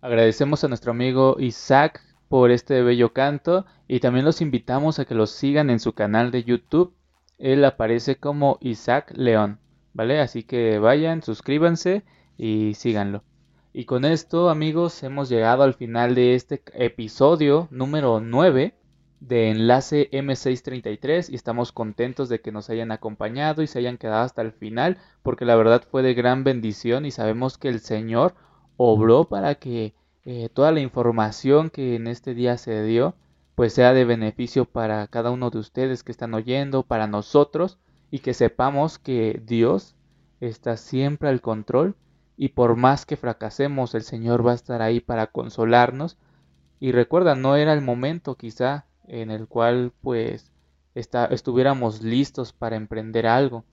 Agradecemos a nuestro amigo Isaac por este bello canto y también los invitamos a que los sigan en su canal de YouTube. Él aparece como Isaac León. ¿vale? Así que vayan, suscríbanse y síganlo. Y con esto, amigos, hemos llegado al final de este episodio número 9 de Enlace M633 y estamos contentos de que nos hayan acompañado y se hayan quedado hasta el final porque la verdad fue de gran bendición y sabemos que el Señor obró para que eh, toda la información que en este día se dio pues sea de beneficio para cada uno de ustedes que están oyendo, para nosotros y que sepamos que Dios está siempre al control y por más que fracasemos el Señor va a estar ahí para consolarnos. Y recuerda no era el momento quizá en el cual pues estuviéramos listos para emprender algo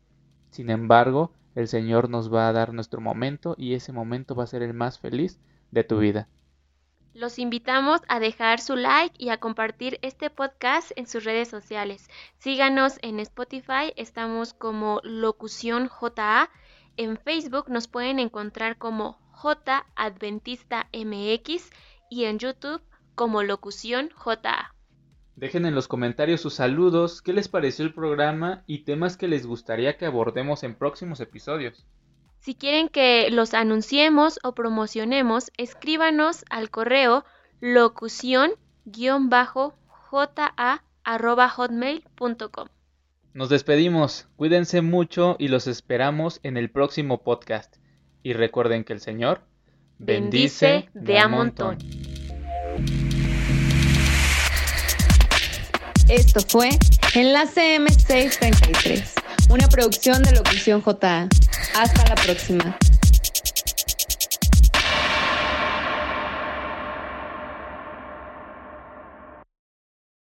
sin embargo el Señor nos va a dar nuestro momento y ese momento va a ser el más feliz de tu vida los invitamos a dejar su like y a compartir este podcast en sus redes sociales. Síganos en Spotify, estamos como Locución JA. En Facebook nos pueden encontrar como J Adventista MX y en YouTube como Locución JA. Dejen en los comentarios sus saludos, qué les pareció el programa y temas que les gustaría que abordemos en próximos episodios. Si quieren que los anunciemos o promocionemos, escríbanos al correo locución-ja@hotmail.com. Nos despedimos, cuídense mucho y los esperamos en el próximo podcast. Y recuerden que el Señor bendice, de a montón. Esto fue Enlace M633, una producción de Locución JA. Hasta la próxima.